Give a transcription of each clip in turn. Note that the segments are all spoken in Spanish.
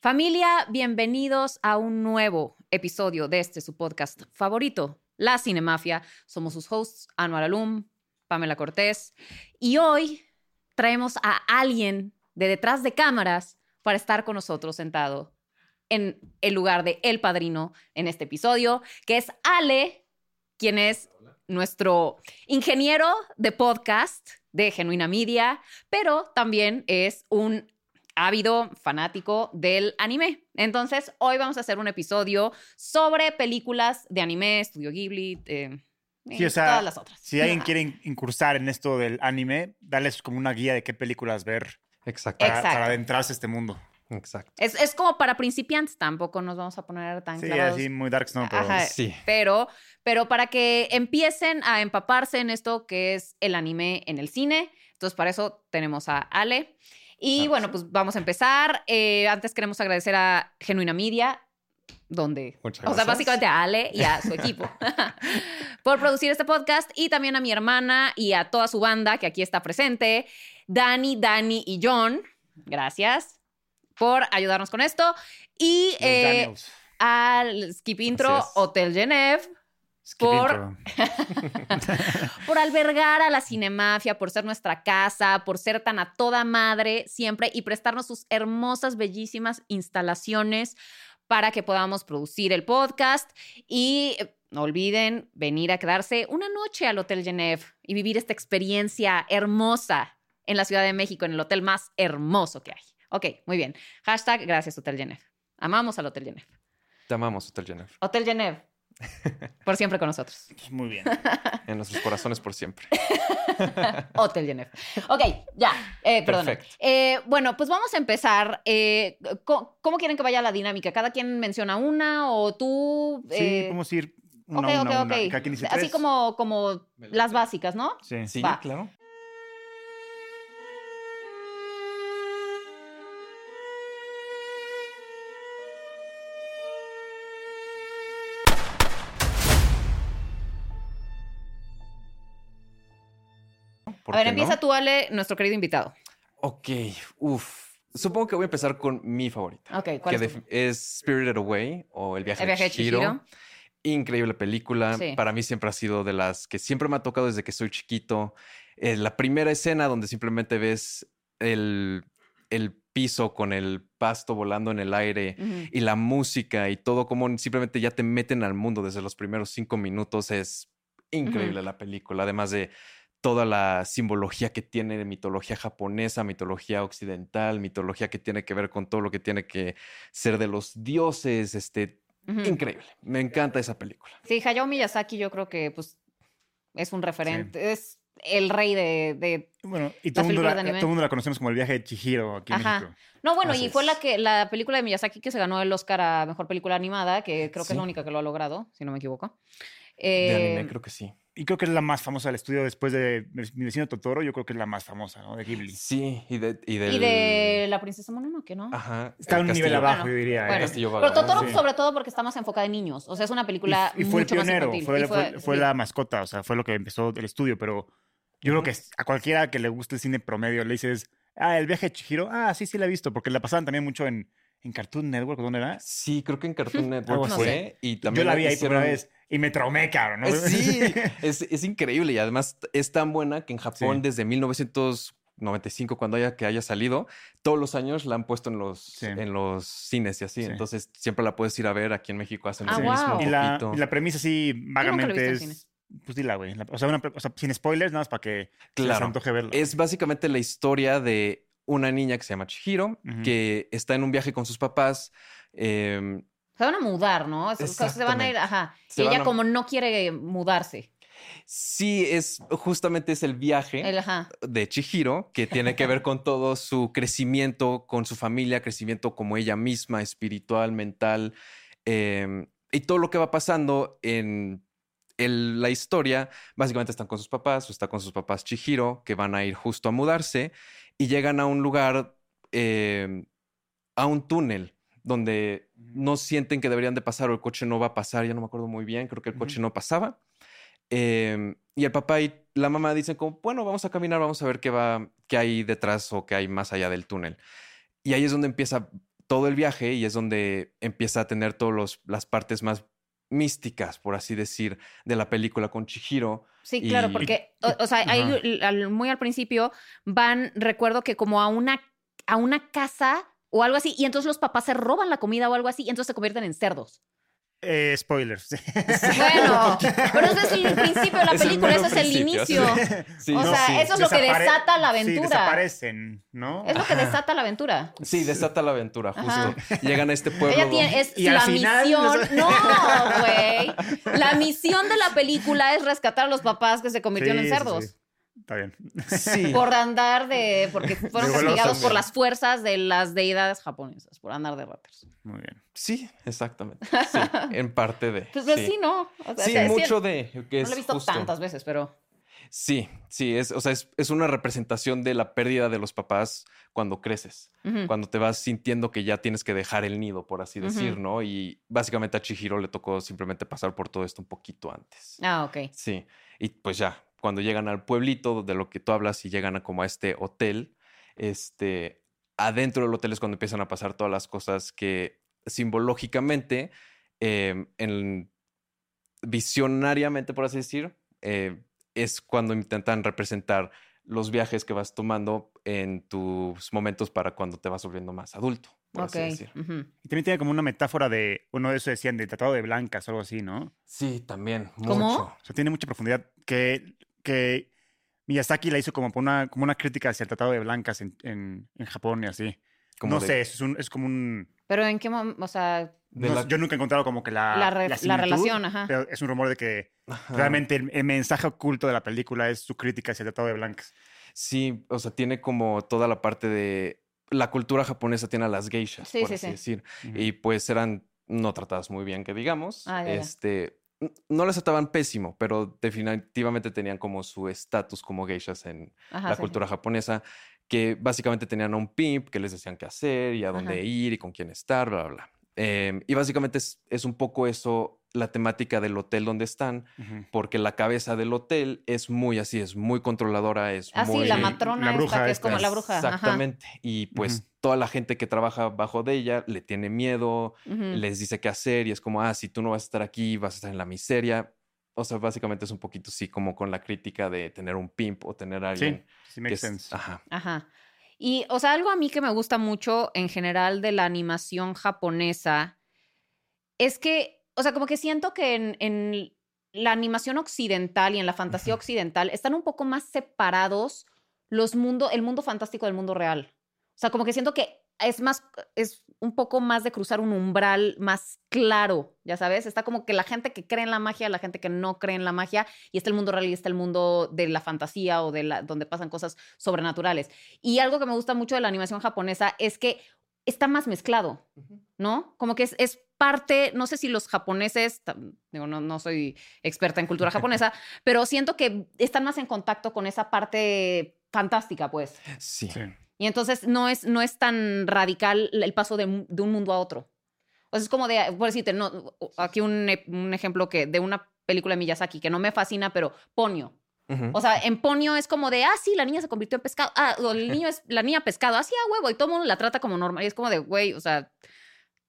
Familia, bienvenidos a un nuevo episodio de este su podcast favorito, La Cinemafia. Somos sus hosts, Anual Alum, Pamela Cortés, y hoy traemos a alguien de detrás de cámaras para estar con nosotros sentado en el lugar de El Padrino en este episodio, que es Ale, quien es nuestro ingeniero de podcast de Genuina Media, pero también es un ávido fanático del anime. Entonces, hoy vamos a hacer un episodio sobre películas de anime, Estudio Ghibli, eh, Sí, y o sea, todas las otras. Si alguien quiere incursar en esto del anime, darles como una guía de qué películas ver Exacto. para, Exacto. para adentrarse a este mundo. Exacto. Es, es como para principiantes, tampoco nos vamos a poner tan Sí, clavados. así muy dark no, pero Ajá, sí. Pero, pero para que empiecen a empaparse en esto que es el anime en el cine. Entonces, para eso tenemos a Ale. Y Claro, bueno, pues vamos a empezar. Eh, antes queremos agradecer a Genuina Media, donde, Muchas o sea, básicamente a Ale y a su equipo, por producir este podcast y también a mi hermana y a toda su banda que aquí está presente, Dani, Dani y John. Gracias por ayudarnos con esto. Y eh, al Skip Intro. Hotel Genève por- por albergar a la Cinemafia, por ser nuestra casa, por ser tan a toda madre siempre y prestarnos sus hermosas, bellísimas instalaciones para que podamos producir el podcast. Y eh, no olviden venir a quedarse una noche al Hotel Genève y vivir esta experiencia hermosa en la Ciudad de México, en el hotel más hermoso que hay. Ok, muy bien. Hashtag gracias Hotel Genève. Amamos al Hotel Genève. Te amamos, Hotel Genève. Hotel Genève. Por siempre con nosotros. Muy bien. En nuestros corazones por siempre. Hotel Genève. Ok, ya. Eh, perdón. Perfecto. Eh, bueno, pues vamos a empezar. Eh, ¿cómo, cómo quieren que vaya la dinámica? ¿Cada quien menciona una o tú? Sí, eh, podemos ir una, ok, una, ok, una. ok. Cada quien dice Así tres. como, como las básicas, ¿no? Sí. Sí, Va. claro. A ver, empieza no? tú, Ale, nuestro querido invitado. Ok, uff. Supongo que voy a empezar con mi favorita. Ok, ¿cuál que es tu? es Spirited Away o El viaje, El viaje de de Chihiro. Chihiro. Increíble película. Sí. Para mí siempre ha sido de las que siempre me ha tocado desde que soy chiquito. Eh, la primera escena donde simplemente ves el, el piso con el pasto volando en el aire y la música y todo como simplemente ya te meten al mundo desde los primeros cinco minutos. Es increíble la película. Además de toda la simbología que tiene de mitología japonesa, mitología occidental, mitología que tiene que ver con todo lo que tiene que ser de los dioses, este, increíble. Me encanta esa película. Sí, Hayao Miyazaki yo creo que pues es un referente, es el rey de, de- Bueno, y todo el mundo, la, de anime. todo el mundo la conocemos como el viaje de Chihiro aquí en Ajá. México. No, bueno, Así y fue es. la que la película de Miyazaki que se ganó el Oscar a Mejor Película Animada, que creo que es la única que lo ha logrado, si no me equivoco. De Eh, anime, creo que sí. Y creo que es la más famosa del estudio después de Mi vecino Totoro. Yo creo que es la más famosa, ¿no? De Ghibli. Sí, y de, y del- Y de La Princesa Mononoke, ¿no? Ajá. Está a un nivel abajo, Bueno, yo diría. Pero. Totoro Sí. sobre todo porque está más enfocada en niños. O sea, es una película y, y fue el mucho pionero, fue, Y fue- fue sí. la mascota, o sea, fue lo que empezó el estudio, pero yo creo que a cualquiera que le guste el cine promedio le dices, ah, el viaje de Chihiro, ah, sí, sí la he visto, porque la pasaban también mucho en, en Cartoon Network, ¿dónde era? Sí, creo que en Cartoon Network fue. Y también Yo la vi ahí por primera vez y me traumé, cabrón. ¿no? Sí, es, es increíble y además es tan buena que en Japón Sí. desde 1995, cuando haya que haya salido, todos los años la han puesto en los, Sí. en los cines y así. Sí. Entonces siempre la puedes ir a ver. Aquí en México hacen Ah, lo wow. mismo. y, un la, poquito. y la premisa sí vagamente es... Pues dila, güey. O sea, una pre- o sea, sin spoilers, nada más para que se les Claro. antoje verla. Es básicamente la historia de una niña que se llama Chihiro, que está en un viaje con sus papás. eh, Se van a mudar, ¿no? Se van a ir, ajá. Se y ella a- como no quiere mudarse. sí, es justamente es el viaje. El, de Chihiro, que tiene que ver con todo su crecimiento, con su familia, crecimiento como ella misma, espiritual, mental, eh, y todo lo que va pasando en el- la historia. Básicamente están con sus papás, o está con sus papás Chihiro, que van a ir justo a mudarse, y llegan a un lugar, eh, a un túnel donde no sienten que deberían de pasar o el coche no va a pasar, ya no me acuerdo muy bien, creo que el coche no pasaba. Eh, y el papá y la mamá dicen como, bueno, vamos a caminar, vamos a ver qué va, qué hay detrás o qué hay más allá del túnel. Y ahí es donde empieza todo el viaje y es donde empieza a tener todas las partes más místicas, por así decir, de la película con Chihiro. Sí, claro, porque, o, o sea, ahí, al- muy al principio van, recuerdo que como a una, a una casa o algo así, y entonces los papás se roban la comida o algo así, y entonces se convierten en cerdos. Eh, spoilers. Bueno, pero ese es el principio de la película, ese es el inicio. Sí, O no, sea, sí. eso es lo que desata la Sí, aventura. desaparecen, ¿no? Es lo que desata la aventura. Sí, desata la aventura, Ajá. justo. Llegan a este pueblo. Ella tiene, es Y al la final- misión. No, güey. La misión de la película es rescatar a los papás que se convirtieron Sí, en sí, cerdos. Sí. Está bien. Sí. Por andar de. Porque fueron castigados por las fuerzas de las deidades japonesas, por andar de ratas. Muy bien. Sí, exactamente. Sí, en parte de. Pues, pues sí. sí, ¿no? O sea, Sí, mucho de. Que No es lo he visto justo- tantas veces, pero. Sí, sí, es, o sea, es, es una representación de la pérdida de los papás cuando creces, cuando te vas sintiendo que ya tienes que dejar el nido, por así decir. ¿no? Y básicamente a Chihiro le tocó simplemente pasar por todo esto un poquito antes. Ah, ok. Sí, y pues ya, cuando llegan al pueblito de lo que tú hablas y llegan a como a este hotel, este, adentro del hotel es cuando empiezan a pasar todas las cosas que simbológicamente, eh, en- visionariamente, por así decir, eh, es cuando intentan representar los viajes que vas tomando en tus momentos para cuando te vas volviendo más adulto, por así decir. Y también tiene como una metáfora de, uno de eso decían, del tratado de blancas o algo así, ¿no? Sí, también. ¿Cómo? mucho. O sea, tiene mucha profundidad que, que Miyazaki la hizo como una, como una crítica hacia el tratado de blancas en, en, en Japón y así. Como no de- sé, es, un, es como un... Pero en qué momento. O sea. no la- Yo nunca he encontrado como que la... La re- la similitud, relación, ajá. Pero es un rumor de que Ajá. realmente el, el mensaje oculto de la película es su crítica hacia el tratado de blancas. Sí, o sea, tiene como toda la parte de la cultura japonesa tiene a las geishas, Sí, por sí, así sí. decir. Y pues eran no tratadas muy bien, que digamos. Ah, ya, ya. este, no las trataban pésimo, pero definitivamente tenían como su estatus como geishas en Ajá, la sí. cultura japonesa, que básicamente tenían a un pimp que les decían qué hacer y a dónde Ajá. ir y con quién estar, bla, bla, bla. Em, y básicamente es, es un poco eso la temática del hotel donde están, porque la cabeza del hotel es muy así, es muy controladora, es Ah, sí, muy... la Sí, matrona la esta bruja que es como la bruja. ajá. Exactamente. Y pues toda la gente que trabaja bajo de ella le tiene miedo, les dice qué hacer y es como, ah, si tú no vas a estar aquí, vas a estar en la miseria. O sea, básicamente es un poquito así como con la crítica de tener un pimp o tener a alguien Sí, sí makes es- sense. Ajá. Ajá. Y, o sea, algo a mí que me gusta mucho en general de la animación japonesa es que, o sea, como que siento que en, en la animación occidental y en la fantasía occidental están un poco más separados los mundo, el mundo fantástico del mundo real. O sea, como que siento que es más, es un poco más de cruzar un umbral más claro, ya sabes. Está como que la gente que cree en la magia, la gente que no cree en la magia, y está el mundo real y está el mundo de la fantasía o de la, donde pasan cosas sobrenaturales. Y algo que me gusta mucho de la animación japonesa es que está más mezclado, ¿no? Como que es, es parte, no sé si los japoneses, digo, no, no soy experta en cultura japonesa, pero siento que están más en contacto con esa parte fantástica, pues. Sí. Sí. Y entonces no es, no es tan radical el paso de, un- de un mundo a otro. O sea, es como de, por decirte, no, aquí un, un ejemplo que, de una película de Miyazaki que no me fascina, pero Ponyo. Ujú. O sea, en Ponyo es como de, ah, sí, la niña se convirtió en pescado. Ah, o el niño es la niña pescado. Así a huevo. Y todo el mundo la trata como normal. Y es como de, güey, o sea,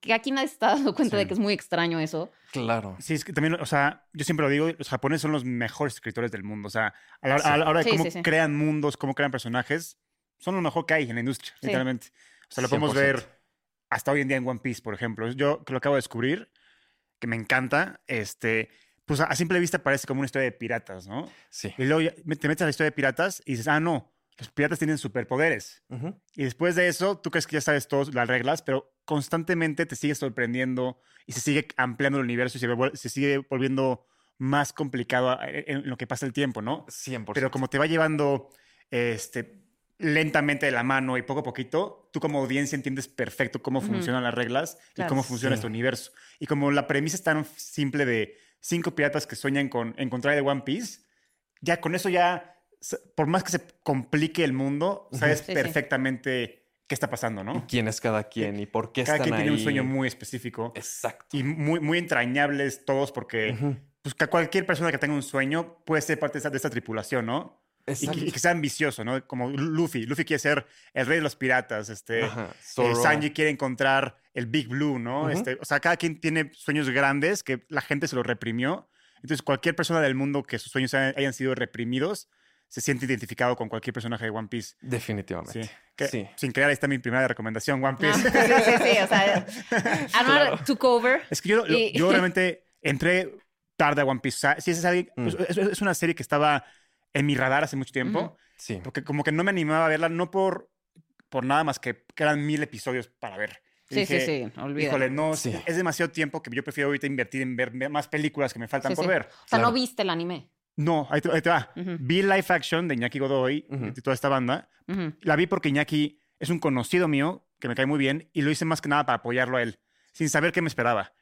que aquí nadie se está dando cuenta Sí. de que es muy extraño eso. Claro. Sí, es que también, o sea, yo siempre lo digo, los japoneses son los mejores escritores del mundo. O sea, a la, a la hora de Sí, cómo sí, sí. crean mundos, cómo crean personajes, son lo mejor que hay en la industria, Sí. literalmente. O sea, lo podemos 100%. ver hasta hoy en día en One Piece, por ejemplo. Yo que lo acabo de descubrir, que me encanta, este, pues a, a simple vista parece como una historia de piratas, ¿no? Sí. Y luego te metes a la historia de piratas y dices, ah, no, los piratas tienen superpoderes. Ujú. Y después de eso, tú crees que ya sabes todas las reglas, pero constantemente te sigues sorprendiendo y se sigue ampliando el universo y se, sigue volviendo más complicado a- en, lo que pasa el tiempo, ¿no? 100%. Pero como te va llevando este, lentamente de la mano y poco a poquito, tú como audiencia entiendes perfecto cómo Ujú. funcionan las reglas Claro. y cómo funciona Sí. este universo. Y como la premisa es tan simple de cinco piratas que sueñan con encontrar el One Piece, ya con eso ya, por más que se complique el mundo, sabes Sí, sí. perfectamente qué está pasando, ¿no? quién es cada quien y por qué Cada están quien tiene un ahí. sueño muy específico Exacto. y muy, muy entrañables todos porque Ujú. pues, que cualquier persona que tenga un sueño puede ser parte de esta, de esta tripulación, ¿no? y Exacto. que, y que sea ambicioso, ¿no? Como Luffy. Luffy quiere ser el rey de los piratas. Este, Ajá, eh. Sanji quiere encontrar el Big Blue, ¿no? Ujú. este, o sea, cada quien tiene sueños grandes que la gente se los reprimió. Entonces, cualquier persona del mundo que sus sueños hayan, hayan sido reprimidos se siente identificado con cualquier personaje de One Piece. Definitivamente. Sí. Que, Sí. Sin creer, ahí está mi primera recomendación, One Ah, Piece. sí, sí, sí. O sea, Anuar took over. Es que yo, Y- yo realmente entré tarde a One Piece. O sea, sí, es, alguien- Mm. es, es una serie que estaba en mi radar hace mucho tiempo, Ujú. Sí. porque como que no me animaba a verla, no por, por nada más que, que eran mil episodios para ver. Y Sí, dije, sí, sí. Olvídalo. Híjole, no, Sí. es demasiado tiempo que yo prefiero ahorita invertir en ver más películas que me faltan Sí, por sí. ver. O sea, no Claro. viste el anime. No, ahí te, ahí te va. Ujú. Vi live action de Iñaki Godoy Ujú. y toda esta banda. La vi porque Iñaki es un conocido mío que me cae muy bien y lo hice más que nada para apoyarlo a él, sin saber qué me esperaba.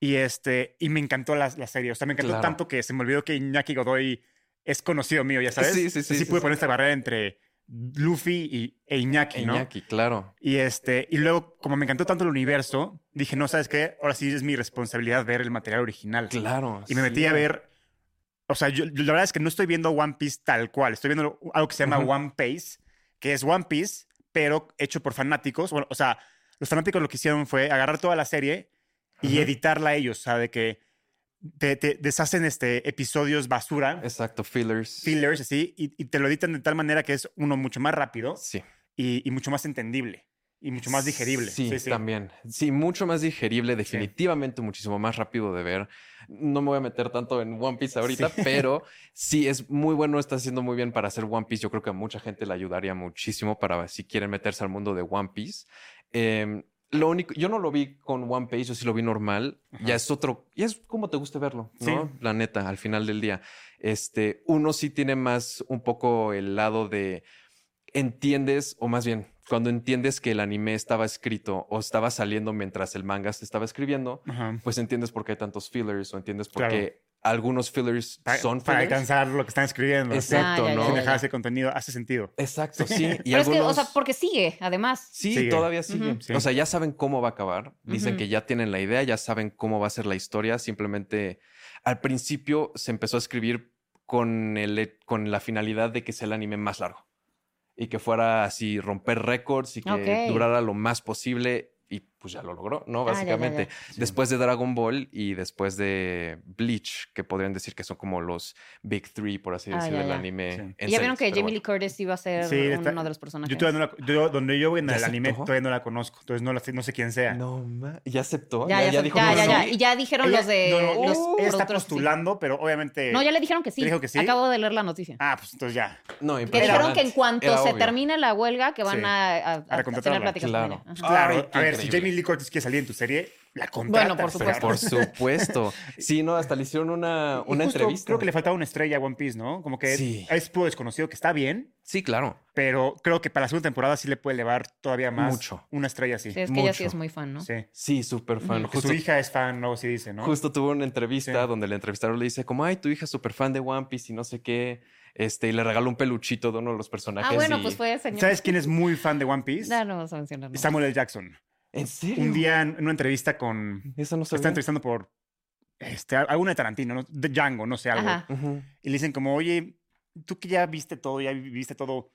Y, este, y me encantó la, la serie. O sea, me encantó Claro. tanto que se me olvidó que Iñaki Godoy es conocido mío, ya sabes. Sí, sí, sí, Así sí, pude sí. poner esta barrera entre Luffy y, e Iñaki, ¿no? Iñaki, claro. Y, este, y luego, como me encantó tanto el universo, dije, no, ¿sabes qué? Ahora sí es mi responsabilidad ver el material original. Claro. Y me metí sí. a ver. O sea, yo, la verdad es que no estoy viendo One Piece tal cual. Estoy viendo algo que se llama. One Piece, que es One Piece, pero hecho por fanáticos. Bueno, o sea, los fanáticos lo que hicieron fue agarrar toda la serie y editarla ellos. O sea, de que te, te deshacen este, episodios basura, Exacto, fillers. fillers, así, y, y te lo editan de tal manera que es uno mucho más rápido Sí. y, y mucho más entendible y mucho más digerible. Sí, también. Sí, mucho más digerible, definitivamente muchísimo más rápido de ver. No me voy a meter tanto en One Piece ahorita, pero sí es muy bueno, está haciendo muy bien para hacer One Piece. Yo creo que a mucha gente le ayudaría muchísimo para si quieren meterse al mundo de One Piece. Em, lo único, yo no lo vi con One Piece, yo sí lo vi normal. Ajá. Ya es otro, ya es como te guste verlo, ¿no? Sí. La neta, al final del día. Este, uno sí tiene más un poco el lado de entiendes, o más bien, cuando entiendes que el anime estaba escrito o estaba saliendo mientras el manga se estaba escribiendo, Ajá. pues entiendes por qué hay tantos fillers o entiendes por Claro. qué algunos fillers Pa- son para fillers. alcanzar lo que están escribiendo. Exacto, Ah, ya, ¿no? ya, Sin dejar ese contenido. Hace sentido. Exacto, sí. Y Pero es que, o sea, porque sigue, además. Sí, Sigue. todavía sigue. Sí. O sea, ya saben cómo va a acabar. Dicen que ya tienen la idea, ya saben cómo va a ser la historia. Simplemente al principio se empezó a escribir con, el, con la finalidad de que sea el anime más largo y que fuera así romper récords y que durara lo más posible. Y pues ya lo logró, ¿no? Ah, ya, ya, Básicamente. ya. Después de Dragon Ball y después de Bleach, que podrían decir que son como los Big Three, por así Ah, decirlo, del anime. Sí. en Y ya vieron que Jamie bueno. Lee Curtis iba a ser Sí, está- uno de los personajes. Yo todavía no la- yo- donde yo voy en ¿Ya el anime aceptó? todavía no la conozco, entonces no, la no sé quién sea. No, ma- ¿ya aceptó? Ya, ya, ya, dijo ya, ya. Y ya dijeron Ella- los de no, no, los ella está sí. postulando, pero obviamente. No, ya le dijeron que sí. ¿Te dijo que sí? Acabo de leer la noticia. Ah, pues entonces ya. No, que impresionante. dijeron que en cuanto se termine la huelga, que van a, tener pláticas claro. Claro, a ver, si. Jamie Lee Curtis quiere salir en tu serie, la contratas. Bueno, por supuesto. Por supuesto. Sí, no, hasta le hicieron una, una justo entrevista. Creo que le faltaba una estrella a One Piece, ¿no? Como que Sí. es puro desconocido, que está bien, Sí, claro. pero creo que para la segunda temporada sí le puede elevar todavía más Mucho. una estrella así. Sí, es que ella sí mucho. es muy fan, ¿no? Sí. Sí, súper fan. Justo, su hija es fan, luego sí dice, ¿no? justo tuvo una entrevista Sí. donde le entrevistaron le dice como, ay, tu hija es súper fan de One Piece y no sé qué. Este, y le regaló un peluchito de uno de los personajes. Ah, bueno, y- pues fue señor. ¿Sabes quién es muy fan de One Piece? Ya no vamos a mencionar. ¿no? Samuel L. Jackson. ¿En serio? Un día en una entrevista con. Esa no Está sabía. entrevistando por. Este, alguna de Tarantino, ¿no? de Django, no sé, algo. Y le dicen como, oye, tú que ya viste todo, ya viste todo,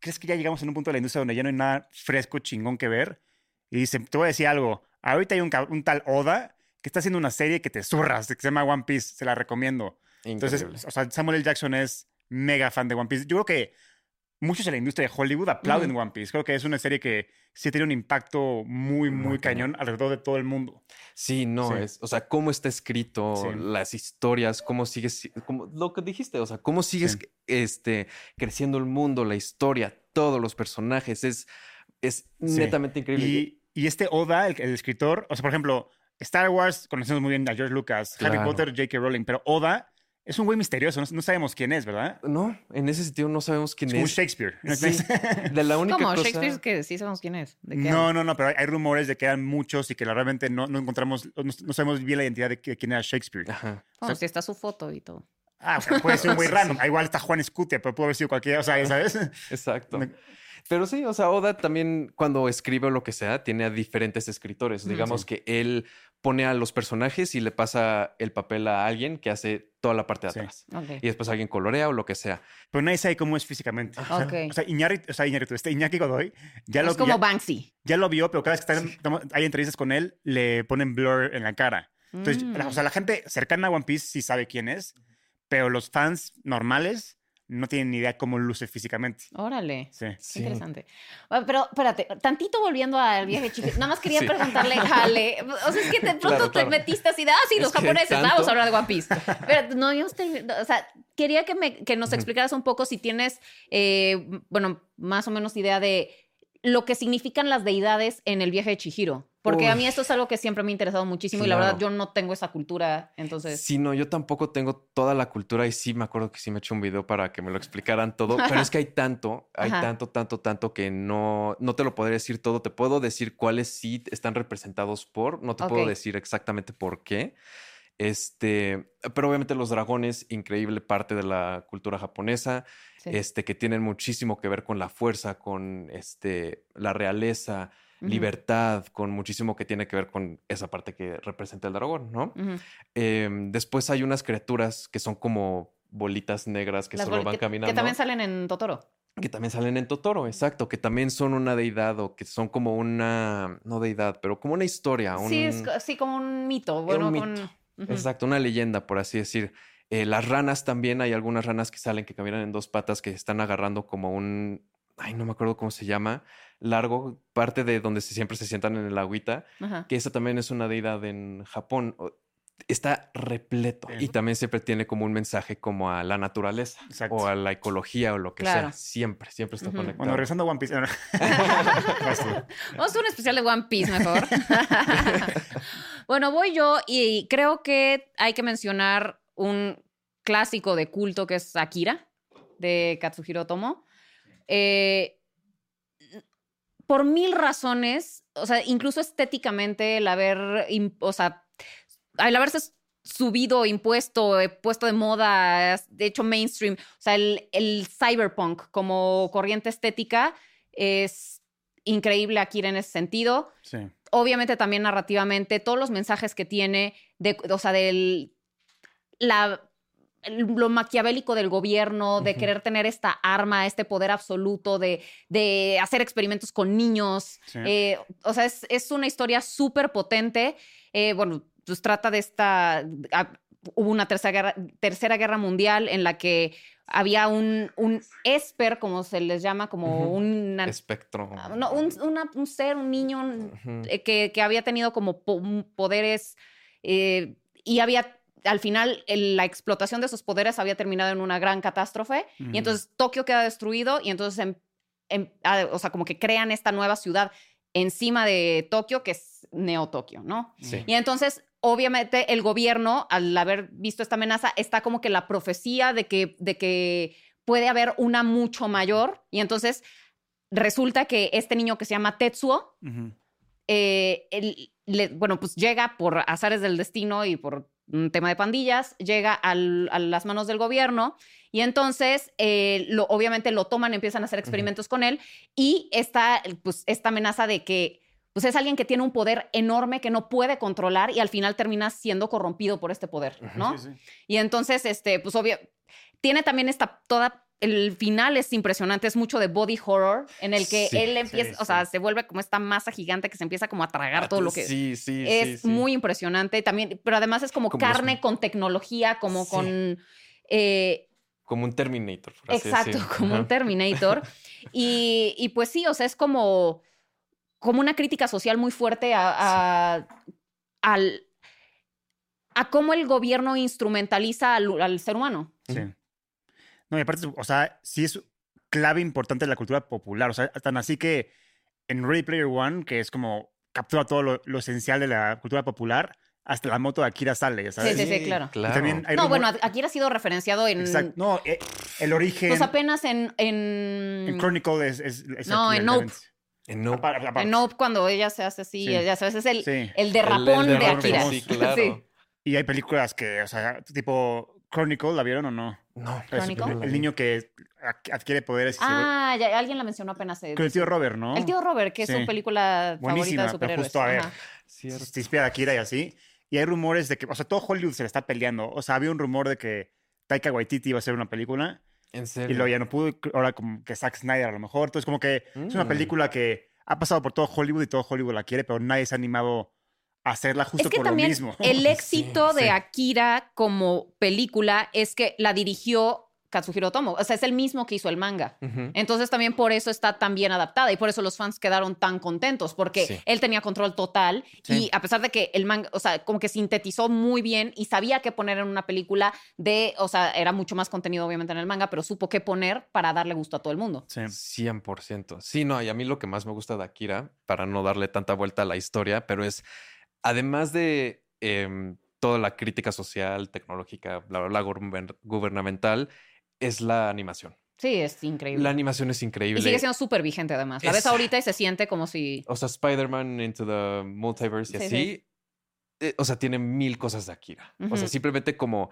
¿crees que ya llegamos en un punto de la industria donde ya no hay nada fresco, chingón que ver? Y dice, te voy a decir algo, ahorita hay un, tal Oda que está haciendo una serie que te zurras, que se llama One Piece, se la recomiendo. Entonces, o sea, Samuel L. Jackson es mega fan de One Piece. Yo creo que muchos en la industria de Hollywood aplauden. One Piece. Creo que es una serie que sí tiene un impacto muy, muy, Muy cañón cañón. alrededor de todo el mundo. Sí, no, Sí. es, o sea, cómo está escrito, Sí. las historias, cómo sigues, si- como lo que dijiste, o sea, cómo sigues Sí. este, creciendo el mundo, la historia, todos los personajes, es, es netamente increíble. Y, y este Oda, el, el escritor, o sea, por ejemplo, Star Wars, conocemos muy bien a George Lucas, Harry. Potter, J.K. Rowling, pero Oda es un güey misterioso, no, no sabemos quién es, ¿verdad? No, en ese sentido no sabemos quién Es como un es. Shakespeare. Sí, de la única ¿Cómo? cosa... Shakespeare, que sí sabemos quién es. ¿De qué No, no, no, pero hay, rumores de que eran muchos y que la- realmente no, no encontramos, no, no sabemos bien la identidad de, qui- quién era Shakespeare. Ajá. O sea- sí está su foto y todo. Ah, o sea, puede ser un güey random. Ah, Igual está Juan Escutia, pero puede haber sido cualquiera, o sea, ¿sabes? Exacto. Pero sí, o sea, Oda también cuando escribe o lo que sea, tiene a diferentes escritores. Digamos sí. que él pone a los personajes y le pasa el papel a alguien que hace toda la parte de Sí. atrás. Ok. Y después alguien colorea o lo que sea. Pero nadie sabe cómo es físicamente. O sea, Ok. o sea, Iñárritu, o sea, Iñárritu, este Iñaki Godoy, ya lo, es como ya, Banksy. ya lo vio, pero cada vez que están- hay entrevistas con él, le ponen blur en la cara. Entonces, Mm. la- o sea, la gente cercana a One Piece sí sabe quién es, pero los fans normales no tienen ni idea cómo luce físicamente. Órale. Sí. Qué Sí. Interesante. Ah, Pero espérate, tantito volviendo al viaje chico, nada más quería Sí. preguntarle, Jale, o sea, es que de pronto Claro, te claro. metiste así de, ah, sí, Es los que japoneses, tanto- vamos a hablar de One Piece. Pero no, yo estoy, o sea, quería que, me, que nos explicaras un poco si tienes, eh, bueno, más o menos idea de lo que significan las deidades en el viaje de Chihiro. Porque a mí esto es algo que siempre me ha interesado muchísimo y la verdad yo no tengo esa cultura, entonces... Sí, no, yo tampoco tengo toda la cultura y sí me acuerdo que sí me eché un video para que me lo explicaran todo, pero es que hay tanto, hay Ajá. tanto, tanto, tanto que no, no te lo podré decir todo. Te puedo decir cuáles sí están representados por, no te puedo decir exactamente por qué. Este, pero obviamente los dragones, increíble parte de la cultura japonesa, sí. este, que tienen muchísimo que ver con la fuerza, con este, la realeza, Libertad, con muchísimo que tiene que ver con esa parte que representa el dragón, ¿no? Em, después hay unas criaturas que son como bolitas negras que Las solo van que- caminando. Que también salen en Totoro. que también salen en Totoro, exacto, que también son una deidad o que son como una, no deidad, pero como una historia. Un, Sí, es sí, como un mito. Bueno, un con... mito. Ujú. Exacto, una leyenda, por así decir. Eh, las ranas también, hay algunas ranas que salen que caminan en dos patas que están agarrando como un, ay, no me acuerdo cómo se llama, largo, parte de donde se, siempre se sientan en el agüita, Ajá. que esa también es una deidad en Japón. Está repleto Sí. y también siempre tiene como un mensaje como a la naturaleza Exacto. o a la ecología o lo que Claro. sea. Siempre, siempre está conectado. Bueno, regresando a One Piece. Vamos a hacer un especial de One Piece mejor. bueno, voy yo y creo que hay que mencionar un clásico de culto que es Akira, de Katsuhiro Otomo. Eh, por mil razones, o sea, incluso estéticamente, el haber, o sea, el haberse subido, impuesto, eh, puesto de moda, de hecho mainstream, o sea, el, el cyberpunk como corriente estética es increíble Akira en ese sentido. Sí. Obviamente también narrativamente, todos los mensajes que tiene, de, o sea, del la, lo maquiavélico del gobierno, de querer tener esta arma, este poder absoluto, de, de hacer experimentos con niños. Sí. Eh, o sea, es, es una historia súper potente. Eh, bueno, pues trata de esta... ah, hubo una tercera guerra, tercera guerra mundial en la que había un, un esper, como se les llama, como una- Espectro. Ah, no, un, una- un ser, un niño eh, que, que había tenido como po- poderes eh, y había, al final, el- la explotación de esos poderes había terminado en una gran catástrofe y entonces Tokio queda destruido y entonces, em- em- ah, o sea, como que crean esta nueva ciudad encima de Tokio que es Neo Tokio, ¿no? Sí. Y entonces, obviamente, el gobierno, al haber visto esta amenaza, está como que la profecía de que, de que puede haber una mucho mayor. Y entonces resulta que este niño que se llama Tetsuo, eh, él le- bueno, pues llega por azares del destino y por un tema de pandillas, llega al- a las manos del gobierno y entonces, eh, lo, obviamente lo toman, empiezan a hacer experimentos con él y está, pues, esta amenaza de que pues es alguien que tiene un poder enorme que no puede controlar y al final termina siendo corrompido por este poder. ¿no? Sí, sí. Y entonces, este, pues obvio, tiene también esta toda. El final es impresionante, es mucho de body horror, en el que Sí, él empieza, sí, o sea, sí. se vuelve como esta masa gigante que se empieza como a tragar todo lo que Sí, sí, es muy impresionante también, pero además es como, Como los- carne con tecnología, como Sí. con eh, Como un Terminator. por así exacto, decir. como un. Terminator. y, y pues sí, o sea, es como, como una crítica social muy fuerte a, a, al- a cómo el gobierno instrumentaliza al, al ser humano. Sí. No, y aparte, o sea, sí es clave importante de la cultura popular. O sea, tan así que en Ready Player One, que es como captura todo lo, lo esencial de la cultura popular, hasta la moto de Akira sale, ¿sabes? Sí, sí, sí, claro. Y también hay No, rumor- bueno, aquí ha sido referenciado en... Exacto. No, eh, el origen. Pues apenas en... En, en Chronicle es. es, es No, en. Nope. En no. Apar- aparte. en Nope, cuando ella se hace así, Sí. ya sabes, es el, Sí. el derrapón El- el de Akira. Sí, claro. Sí. Y hay películas que, o sea, tipo Chronicle, ¿la vieron o no? No. El, el niño que ad- adquiere poderes y se Ah, ya, alguien la mencionó apenas. eh, Con el tío Robert, ¿no? El tío Robert, que es Sí. su película favorita Buenísima, de pero superhéroes. justo a ver. Cierto. se inspira a Akira y así. Y hay rumores de que, o sea, todo Hollywood se le está peleando. O sea, había un rumor de que Taika Waititi iba a hacer una película En y serio. luego ya no pudo. y Ahora como que Zack Snyder a lo mejor. Entonces como que es una Mm. película que ha pasado por todo Hollywood y todo Hollywood la quiere, pero nadie se ha animado hacerla justo Es que por también lo mismo. el éxito Sí, de sí. Akira como película es que la dirigió Katsuhiro Otomo. O sea, es el mismo que hizo el manga. Entonces también por eso está tan bien adaptada y por eso los fans quedaron tan contentos porque Sí. él tenía control total Sí. y a pesar de que el manga, o sea, como que sintetizó muy bien y sabía qué poner en una película de, o sea, era mucho más contenido obviamente en el manga, pero supo qué poner para darle gusto a todo el mundo. Sí. 100%. Sí, no, y a mí lo que más me gusta de Akira, para no darle tanta vuelta a la historia, pero es, además de em, toda la crítica social, tecnológica, bla, bla, bla, guber- gubernamental, es la animación. Sí, es increíble. La animación es increíble. y sigue siendo súper vigente además. La ves Es- ahorita y se siente como si... O sea, Spider-Man Into the Multiverse y Sí, así. sí. eh, o sea, tiene mil cosas de Akira. O sea, simplemente como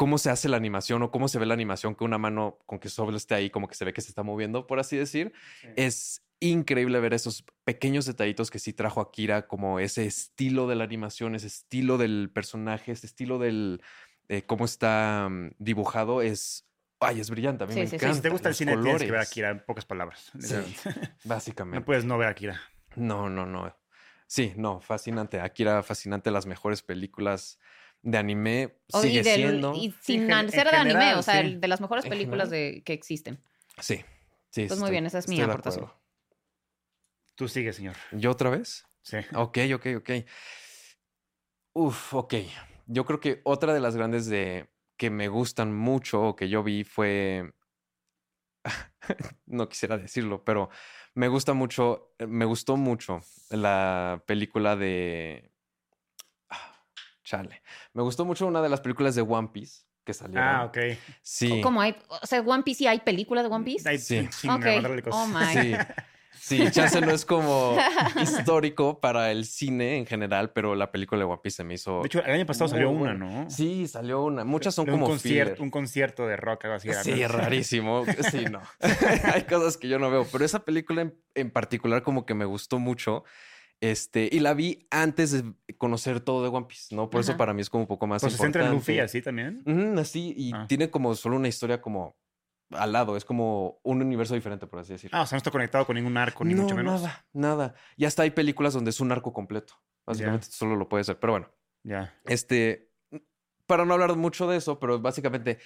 cómo se hace la animación o cómo se ve la animación que una mano con que solo esté ahí, como que se ve que se está moviendo, por así decir. Es increíble ver esos pequeños detallitos que sí trajo Akira, como ese estilo de la animación, ese estilo del personaje, ese estilo del eh, cómo está mm, dibujado. Es, ay, es brillante. A mí Sí, me sí, encanta. Si te gusta el los cine, tienes que ver a colores. Akira en pocas palabras. Sí, básicamente. No puedes no ver a Akira. No, no, no. Sí, no, fascinante. Akira, fascinante, las mejores películas de anime. o- Sigue y, del- siendo. y Sí, sin ser de anime, o sea, sí. el- de las mejores películas de, que existen. Sí, sí. Pues muy bien, esa es mi aportación. Tú sigue, señor. ¿Yo otra vez? Sí. Ok, ok, ok. Uf, ok. Yo creo que otra de las grandes de que me gustan mucho o que yo vi fue. no quisiera decirlo, pero me gusta mucho, eh, me gustó mucho la película de. Chale. Me gustó mucho una de las películas de One Piece que salieron. Ah, ok. Sí. ¿Cómo hay? O sea, One Piece, ¿sí hay película de One Piece? Hay Sí. un chingo Ok. de mandarle cosas. Oh, my. Sí. Sí, chance no es como histórico para el cine en general, pero la película de One Piece se me hizo. De hecho, el año pasado salió una. ¿no? Sí, salió una. Muchas son De como un concierto, un concierto de rock, algo así. era, Sí, ¿no? rarísimo. Sí, no. Hay cosas que yo no veo, pero esa película en, en particular como que me gustó mucho. Este, y la vi antes de conocer todo de One Piece, ¿no? Por eso para mí es como un poco más Pues se centra importante. en Luffy así también. Así, y Ah. tiene como solo una historia como al lado, es como un universo diferente, por así decirlo. Ah, o sea, no está conectado con ningún arco, ni no, mucho menos. nada, nada. Y hasta hay películas donde es un arco completo. Básicamente solo lo puede ser. Pero bueno, Ya. este, para no hablar mucho de eso, pero básicamente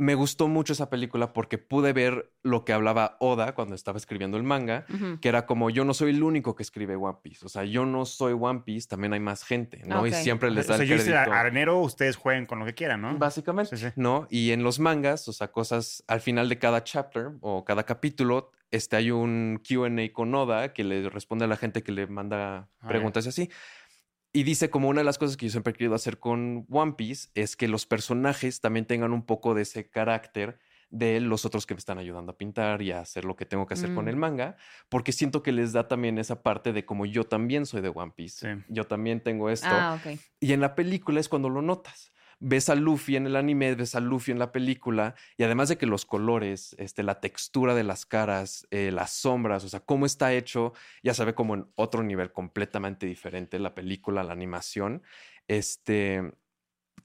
me gustó mucho esa película porque pude ver lo que hablaba Oda cuando estaba escribiendo el manga, que era como yo no soy el único que escribe One Piece. O sea, yo no soy One Piece, también hay más gente, ¿no? Y siempre les da o sea, el yo hice crédito. arenero, ustedes jueguen con lo que quieran, ¿no? Básicamente, Sí, sí. ¿no? Y en los mangas, o sea, cosas al final de cada chapter o cada capítulo, este hay un QA con Oda que le responde a la gente que le manda Ah, preguntas y así. Y dice como una de las cosas que yo siempre he querido hacer con One Piece es que los personajes también tengan un poco de ese carácter de los otros que me están ayudando a pintar y a hacer lo que tengo que hacer con Mm. el manga, porque siento que les da también esa parte de como yo también soy de One Piece, Sí. yo también tengo esto. Ah. Y en la película es cuando lo notas. Ves a Luffy en el anime, ves a Luffy en la película, y además de que los colores, este, la textura de las caras, eh, las sombras, o sea, cómo está hecho, ya se ve como en otro nivel completamente diferente la película, la animación. Este,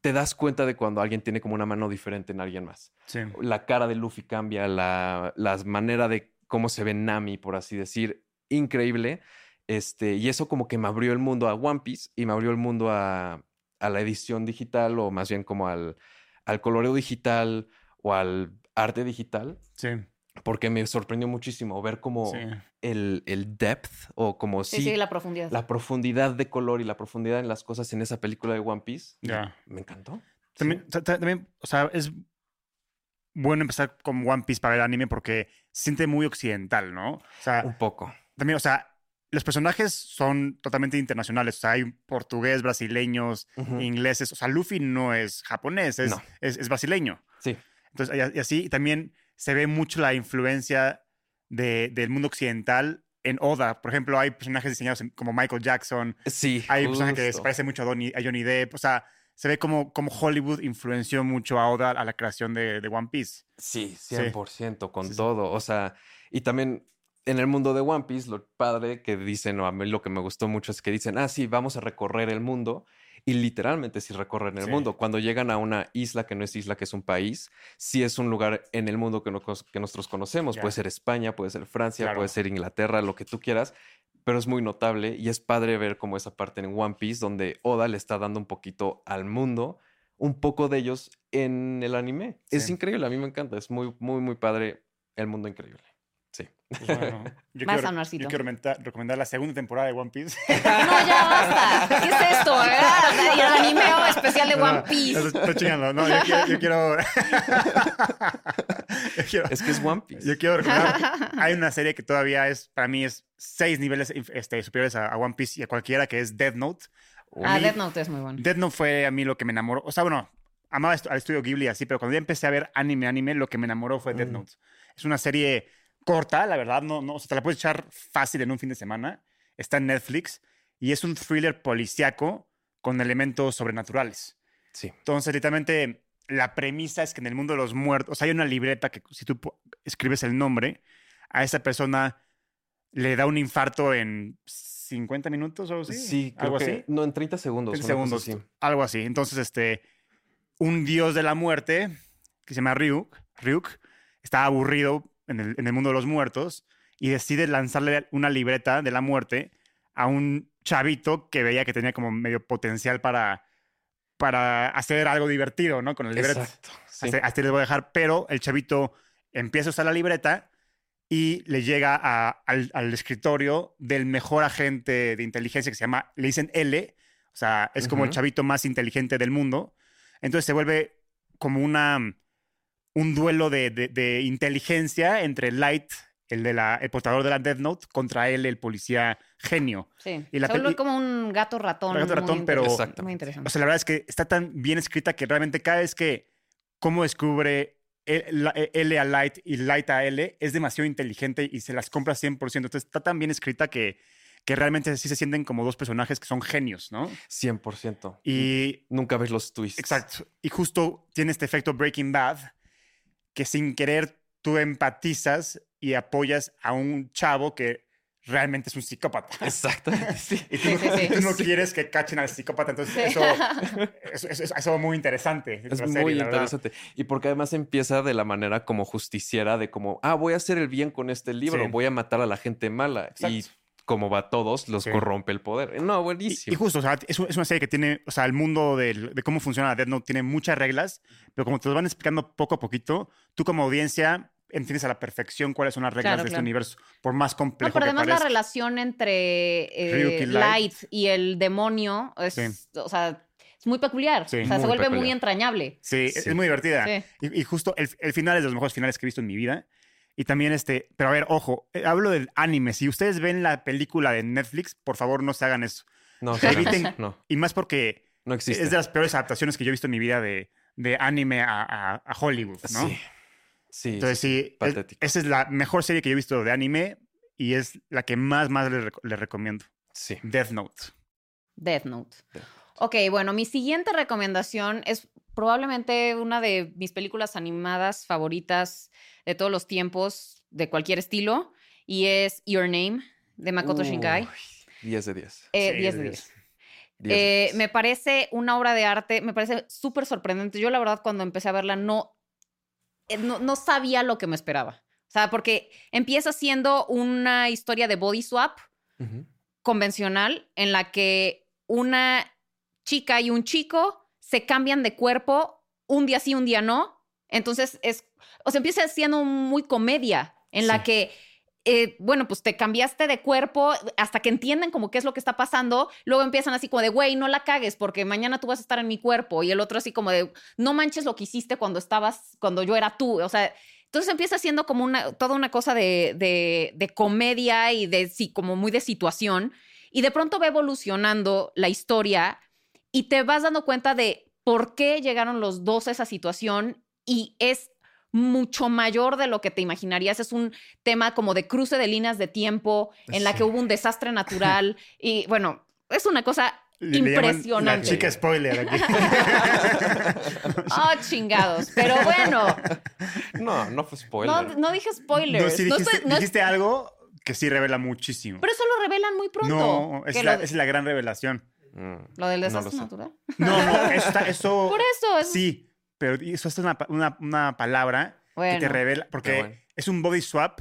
te das cuenta de cuando alguien tiene como una mano diferente en alguien más Sí. la cara de Luffy cambia, la, la manera de cómo se ve Nami, por así decir, increíble. Este, y eso como que me abrió el mundo a One Piece y me abrió el mundo a, a la edición digital o más bien como al, al coloreo digital o al arte digital, Sí. porque me sorprendió muchísimo ver como sí. el, el depth o como Sí, si sí, la profundidad. la profundidad de color y la profundidad en las cosas en esa película de One Piece. Ya. Me encantó. También, ta- ta- también, o sea, es bueno empezar con One Piece para ver anime porque se siente muy occidental, ¿no? O sea, Un poco. también, o sea, los personajes son totalmente internacionales. O sea, hay portugués, brasileños, ingleses. O sea, Luffy no es japonés, es, No. es, es brasileño. Sí. Entonces, y, así también se ve mucho la influencia de- del mundo occidental en Oda. Por ejemplo, hay personajes diseñados como Michael Jackson. Sí. Hay un personaje que se justo. parece mucho a, a Johnny Depp. O sea, se ve como, como Hollywood influenció mucho a Oda a la creación de, de One Piece. Sí, Sí. 100% con Sí, sí. todo. O sea, y también en el mundo de One Piece, lo padre que dicen, o a mí lo que me gustó mucho es que dicen, ah, sí, vamos a recorrer el mundo. Y literalmente sí recorren el Sí. mundo. Cuando llegan a una isla que no es isla, que es un país, sí es un lugar en el mundo que, no- que nosotros conocemos. Puede ser España, puede ser Francia, Claro. puede ser Inglaterra, lo que tú quieras. Pero es muy notable y es padre ver como esa parte en One Piece donde Oda le está dando un poquito al mundo, un poco de ellos en el anime. Es increíble, a mí me encanta. Es muy, muy, muy padre. El mundo increíble. Pues bueno, yo Vas, quiero, yo quiero recomendar, recomendar la segunda temporada de One Piece. No, ya basta. ¿Qué es esto? ¿verdad? Y el animeo especial de One No, Piece. Estoy chingando. No, yo quiero. Yo quiero, yo quiero, Es que es One Piece. yo quiero recomendar. Hay una serie que todavía es, para mí, es seis niveles este, superiores a, a One Piece y a cualquiera, que es Death Note. Ah, mí- Death Note es muy bueno. Death Note fue a mí lo que me enamoró. O sea, bueno, amaba al estudio Ghibli así, pero cuando ya empecé a ver anime, anime, lo que me enamoró fue Death Mm. Note. Es una serie corta, la verdad, no, no, o sea, te la puedes echar fácil en un fin de semana. Está en Netflix y es un thriller policíaco con elementos sobrenaturales. Sí. Entonces, literalmente, la premisa es que en el mundo de los muertos, o sea, hay una libreta que si tú escribes el nombre, a esa persona le da un infarto en 50 minutos o algo así. Sí, creo algo que- así. No, en 30 segundos. 30 una cosa segundos, así. algo así. Entonces, este, un dios de la muerte, que se llama Ryuk, Ryuk está aburrido en el, en el mundo de los muertos y decide lanzarle una libreta de la muerte a un chavito que veía que tenía como medio potencial para, para hacer algo divertido, ¿no? Con la libreta. Exacto. sí. Hasta, hasta ahí les voy a dejar, pero el chavito empieza a usar la libreta y le llega a- al, al escritorio del mejor agente de inteligencia que se llama, le dicen L, o sea, es como el chavito más inteligente del mundo. Entonces se vuelve como una, un duelo de, de- de inteligencia entre Light, el, de la, el portador de la Death Note, contra él, el policía genio. Sí. Y la Se como un gato ratón. Gato muy ratón, pero- interesante. Muy interesante. O sea, la verdad es que está tan bien escrita que realmente cada vez que cómo descubre L a Light y Light a L es demasiado inteligente y se las compra 100%. Entonces está tan bien escrita que, que realmente sí se sienten como dos personajes que son genios, ¿no? 100%. Y Nunca ves los twists. exacto. Y justo tiene este efecto Breaking Bad que sin querer tú empatizas y apoyas a un chavo que realmente es un psicópata. Exactamente. Sí. Y tú, Sí, sí, sí. tú no quieres que cachen al psicópata, entonces Sí. eso, eso, eso- eso es muy interesante. Es la serie, muy la interesante. Y porque además empieza de la manera como justiciera, de como, ah, voy a hacer el bien con este libro, Sí. voy a matar a la gente mala. Y Exacto. como va a todos, los Sí. corrompe el poder. No, buenísimo. y justo, o sea, es, un- es una serie que tiene, o sea, el mundo del- de cómo funciona Death Note tiene muchas reglas, pero como te lo van explicando poco a poquito, tú como audiencia entiendes a la perfección cuáles son las reglas Claro, de este universo, por más No, complejo pero que además la relación entre eh, Ryuk y Light. Light. y el demonio es, Sí. o sea, es muy peculiar. Sí. o sea, se vuelve muy entrañable. Sí, Sí. es muy divertida. Sí. Y, y justo el, el final es de los mejores finales que he visto en mi vida. Y también este, pero a ver, ojo, eh, hablo del anime. Si ustedes ven la película de Netflix, por favor no se hagan eso. No, no, eviten- no, Y más porque no existe. es de las peores adaptaciones que yo he visto en mi vida de, de anime a, a- a Hollywood, ¿no? Sí. Sí. Entonces sí, es- patético. esa es la mejor serie que yo he visto de anime y es la que más, más les recomiendo. sí. Death Note. Death Note. Death Ok, bueno, mi siguiente recomendación es probablemente una de mis películas animadas favoritas de todos los tiempos, de cualquier estilo, y es Your Name, de Makoto Shinkai. 10 de 10. Eh, Sí, 10 de es 10. 10 de Eh, 10. me parece una obra de arte, me parece súper sorprendente. Yo la verdad cuando empecé a verla no, no, no sabía lo que me esperaba. O sea, porque empieza siendo una historia de body swap convencional en la que una chica y un chico se cambian de cuerpo un día sí, un día no. Entonces es, o sea, empieza siendo muy comedia en la que, eh, bueno, pues te cambiaste de cuerpo hasta que entienden como qué es lo que está pasando. Luego empiezan así como de, güey, no la cagues porque mañana tú vas a estar en mi cuerpo. Y el otro así como de, no manches lo que hiciste cuando estabas, cuando yo era tú. O sea, entonces empieza siendo como una, toda una cosa de, de, de comedia y de, sí, como muy de situación. Y de pronto va evolucionando la historia y te vas dando cuenta de por qué llegaron los dos a esa situación y es mucho mayor de lo que te imaginarías. Es un tema como de cruce de líneas de tiempo en la que hubo un desastre natural y bueno, es una cosa Le- Impresionante. La chica spoiler aquí. Ah, chingados. Pero bueno, No, no fue spoiler. no, no dije no, No dijiste, estoy- no es- dijiste algo que sí revela muchísimo. pero eso lo revelan muy pronto. no, es la, lo, es la gran revelación. Mm, lo del no desastre natural. No, no, eso Por eso es. sí, pero eso es una, una, una palabra que te revela, porque bueno. es un body swap,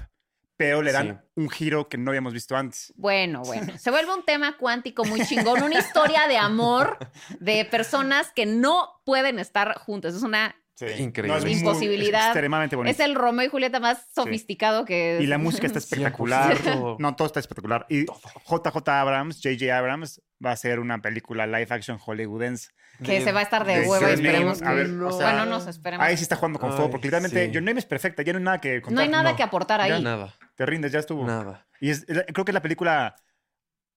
pero le dan Sí. un giro que no habíamos visto antes. Bueno, bueno. Se vuelve un tema cuántico muy chingón, una historia de amor de personas que no pueden estar juntas. Es una Sí. Increíble. es muy- Imposibilidad. es extremadamente bonito. es el Romeo y Julieta más sofisticado que Y la música está espectacular. 100%. No, todo está espectacular. Y JJ Abrams, JJ Abrams, va a hacer una película live action hollywoodense. que se va a estar de de huevo, esperemos. Name. A ver, que- o sea, bueno, nos esperemos. Ahí sí está jugando con fuego, Ay, porque literalmente sí. Your Name es perfecta, ya no hay nada que contar. no hay nada que aportar ahí. Ya nada, Te rindes, ya estuvo. nada. Y es, es- creo que es la película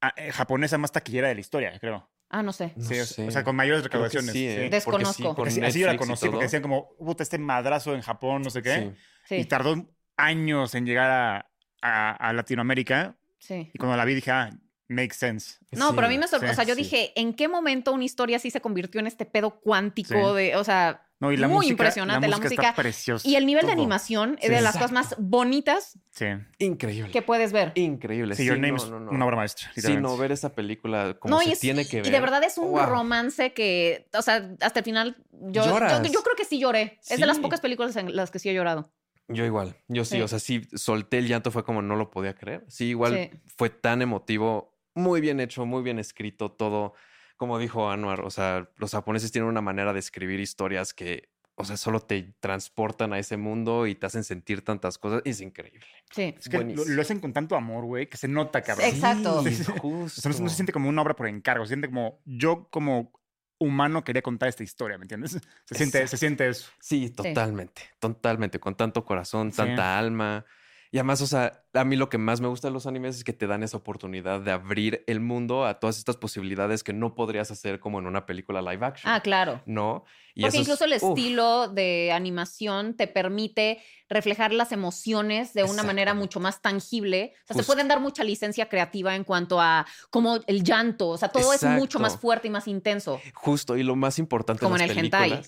ah, eh, japonesa más taquillera de la historia, creo. Ah, no sé. No Sí, o- sé. o sea, con mayores recaudaciones. sí, sí. ¿eh? Desconozco. Porque sí, Porque así, yo la conocí, porque decían como, puta, este madrazo en Japón, no sé qué. Sí. Sí, Y tardó años en llegar a, a- a Latinoamérica. sí. Y cuando la vi dije, ah, makes sense. No, Sí, pero a mí me sorprendió. sí, o sea, yo sí. dije, ¿en qué momento una historia así se convirtió en este pedo cuántico Sí. de, o sea, No, y la Muy música, impresionante, la música. está preciosa. y el nivel de animación es de las cosas más bonitas Sí, Increíble. que puedes ver. Increíble. sí, Sí, Your Name no, es no, no. una obra maestra. Sí, no, ver esa película como no, se y, es- tiene que ver. y de verdad es un Wow. romance que, o sea, hasta el final yo, yo, yo creo que sí lloré. Es de las pocas películas en las que sí he llorado. Yo igual, yo sí, Sí. o sea, sí solté el llanto, fue como no lo podía creer. Sí, igual Sí. fue tan emotivo, muy bien hecho, muy bien escrito, todo, como dijo Anwar, o sea, los japoneses tienen una manera de escribir historias que, o sea, solo te transportan a ese mundo y te hacen sentir tantas cosas, es increíble. Sí. Es que lo, lo hacen con tanto amor, güey, que se nota, cabrón. Exacto. Sí, Sí, sí. justo. O sea, no, se- no se siente como una obra por encargo, se siente como yo como humano quería contar esta historia, ¿me entiendes? Se siente, se Exacto. siente eso. Sí, totalmente, totalmente, con tanto corazón, Sí. tanta alma. Y además, o sea, a mí lo que más me gusta de los animes es que te dan esa oportunidad de abrir el mundo a todas estas posibilidades que no podrías hacer como en una película live action. Ah, claro. ¿No? Y Porque es- incluso el uf, estilo de animación te permite reflejar las emociones de una manera mucho más tangible. O sea, se pueden dar mucha licencia creativa en cuanto a como el llanto. O sea, todo es mucho más fuerte y más intenso. Justo, y lo más importante Como en en las el hentai.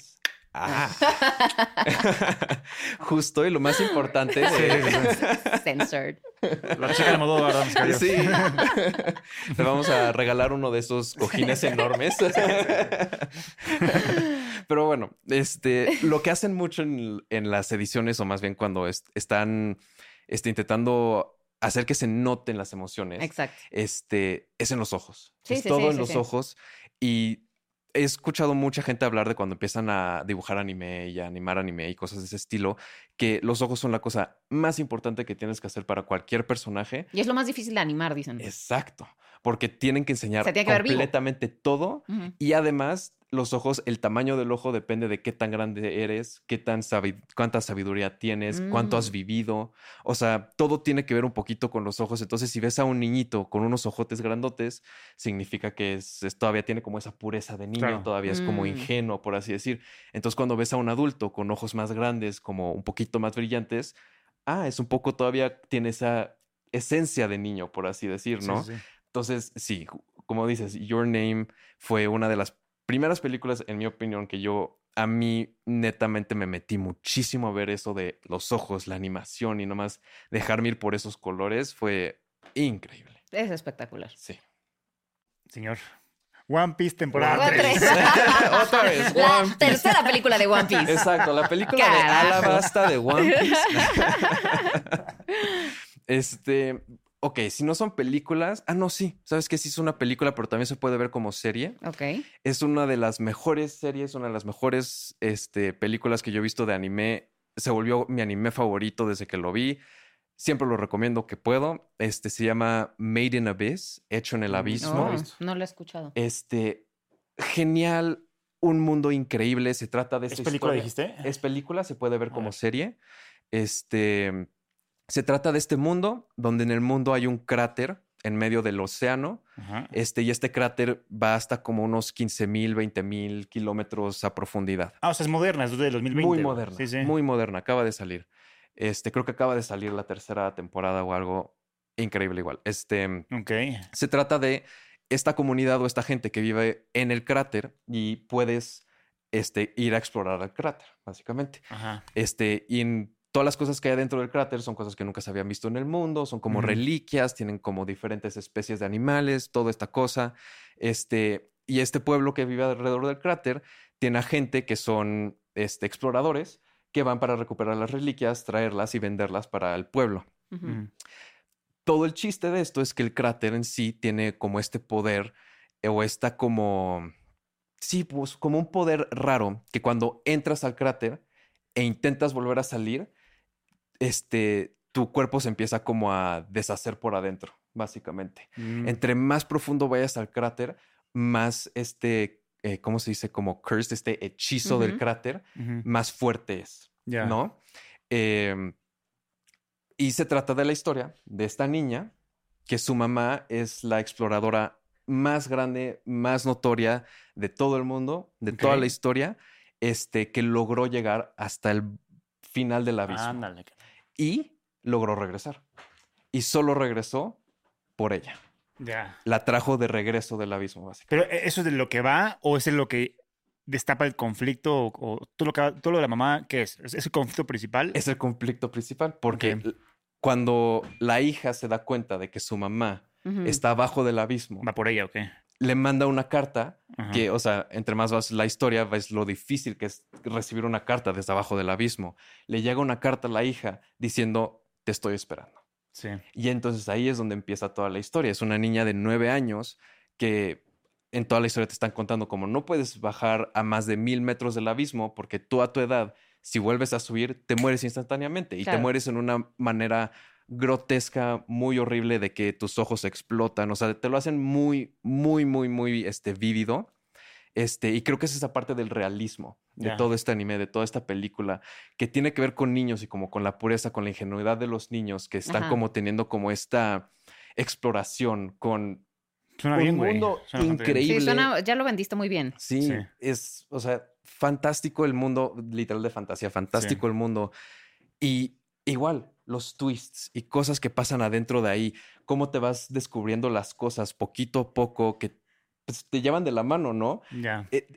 Ah. Justo, y lo más importante de- Censored. La chica de vamos, cayó. Sí. Le vamos a regalar uno de esos cojines enormes. Pero bueno, este, lo que hacen mucho en, en las ediciones, o más bien cuando es- están este, intentando hacer que se noten las emociones, Exacto. este, es en los ojos. Sí, es sí, todo sí, en sí, los sí. ojos. Y he escuchado mucha gente hablar de cuando empiezan a dibujar anime y a animar anime y cosas de ese estilo, que los ojos son la cosa más importante que tienes que hacer para cualquier personaje. Y es lo más difícil de animar, dicen. Exacto. Porque tienen que enseñar tiene que completamente todo. Y además, los ojos, el tamaño del ojo depende de qué tan grande eres, qué tan sabi- cuánta sabiduría tienes, cuánto has Mm. vivido. O sea, todo tiene que ver un poquito con los ojos. Entonces, si ves a un niñito con unos ojotes grandotes, significa que es, es- todavía tiene como esa pureza de niño, Claro. todavía es como Mm. ingenuo, por así decir. Entonces, cuando ves a un adulto con ojos más grandes, como un poquito más brillantes, ah, es un poco todavía tiene esa esencia de niño, por así decir, ¿no? sí, sí. Entonces, sí, como dices, Your Name fue una de las primeras películas, en mi opinión, que yo a mí netamente me metí muchísimo a ver eso de los ojos, la animación y nomás dejarme ir por esos colores fue increíble. Es espectacular. Sí. Señor. One Piece temporada One 3. Piece. Otra vez, La One Piece. tercera película de One Piece. Exacto, la película de. Alabasta de One Piece. este, ok, si no son películas, ah, no, sí, sabes que sí es una película, pero también se puede ver como serie. Ok. Es una de las mejores series, una de las mejores este, películas que yo he visto de anime. Se volvió mi anime favorito desde que lo vi. Siempre lo recomiendo que puedo. Este se llama Made in Abyss, hecho en el Mm, abismo. no No, lo he escuchado. Este, genial, un mundo increíble. Se trata de ¿Es esta película, historia- dijiste? Es película, se puede ver como serie. Este, se trata de este mundo, donde en el mundo hay un cráter en medio del océano. Ajá. Este, y este cráter va hasta como unos 15 mil, 20 mil kilómetros a profundidad. Ah, o sea, es moderna, es de 2020. Muy moderna. Sí, sí. Muy moderna. Acaba de salir. Este, creo que acaba de salir la tercera temporada o algo increíble igual. Este, Ok. se trata de esta comunidad o esta gente que vive en el cráter y puedes este, ir a explorar el cráter, básicamente. Ajá. Este, y en todas las cosas que hay dentro del cráter son cosas que nunca se habían visto en el mundo, son como reliquias, tienen como diferentes especies de animales, toda esta cosa. Este, y este pueblo que vive alrededor del cráter tiene a gente que son este, exploradores que van para recuperar las reliquias, traerlas y venderlas para el pueblo. Mm. Todo el chiste de esto es que el cráter en sí tiene como este poder eh, o está como, sí, pues como un poder raro que cuando entras al cráter e intentas volver a salir, este, tu cuerpo se empieza como a deshacer por adentro, básicamente. Mm. Entre más profundo vayas al cráter, más este, eh, ¿cómo se dice? Como cursed, este hechizo del cráter, más fuerte es. ¿no? Em, y se trata de la historia de esta niña, que su mamá es la exploradora más grande, más notoria de todo el mundo, de toda la historia, este, que logró llegar hasta el final del abismo Ándale. Y logró regresar. Y solo regresó por ella. Ya. La trajo de regreso del abismo, básicamente. Pero ¿e- ¿eso es de lo que va o es de lo que destapa el conflicto o, o todo, lo que, va- todo lo de la mamá? ¿Qué es? ¿Es, el conflicto principal? Es el conflicto principal, porque Ok. l- cuando la hija se da cuenta de que su mamá está abajo del abismo, ¿Va por ella o qué? Le manda una carta Ajá. que, o sea, entre más vas la historia, ves lo difícil que es recibir una carta desde abajo del abismo. Le llega una carta a la hija diciendo, te estoy esperando. Sí. Y entonces ahí es donde empieza toda la historia. Es una niña de nueve años que en toda la historia te están contando como no puedes bajar a más de mil metros del abismo porque tú a tu edad, si vuelves a subir, te mueres instantáneamente y Claro. te mueres en una manera grotesca, muy horrible de que tus ojos explotan. O sea, te lo hacen muy, muy, muy, muy este, vívido. Este, y creo que es esa parte del realismo de Ya. todo este anime, de toda esta película, que tiene que ver con niños y como con la pureza, con la ingenuidad de los niños que están Ajá. como teniendo como esta exploración con Suena un bien, mundo Suena increíble. Sí, suena, ya lo vendiste muy bien. Sí, Sí. es, o sea, fantástico el mundo, literal de fantasía, fantástico el mundo. Y igual, los twists y cosas que pasan adentro de ahí, cómo te vas descubriendo las cosas poquito a poco que pues, te llevan de la mano, ¿no? Ya. Eh,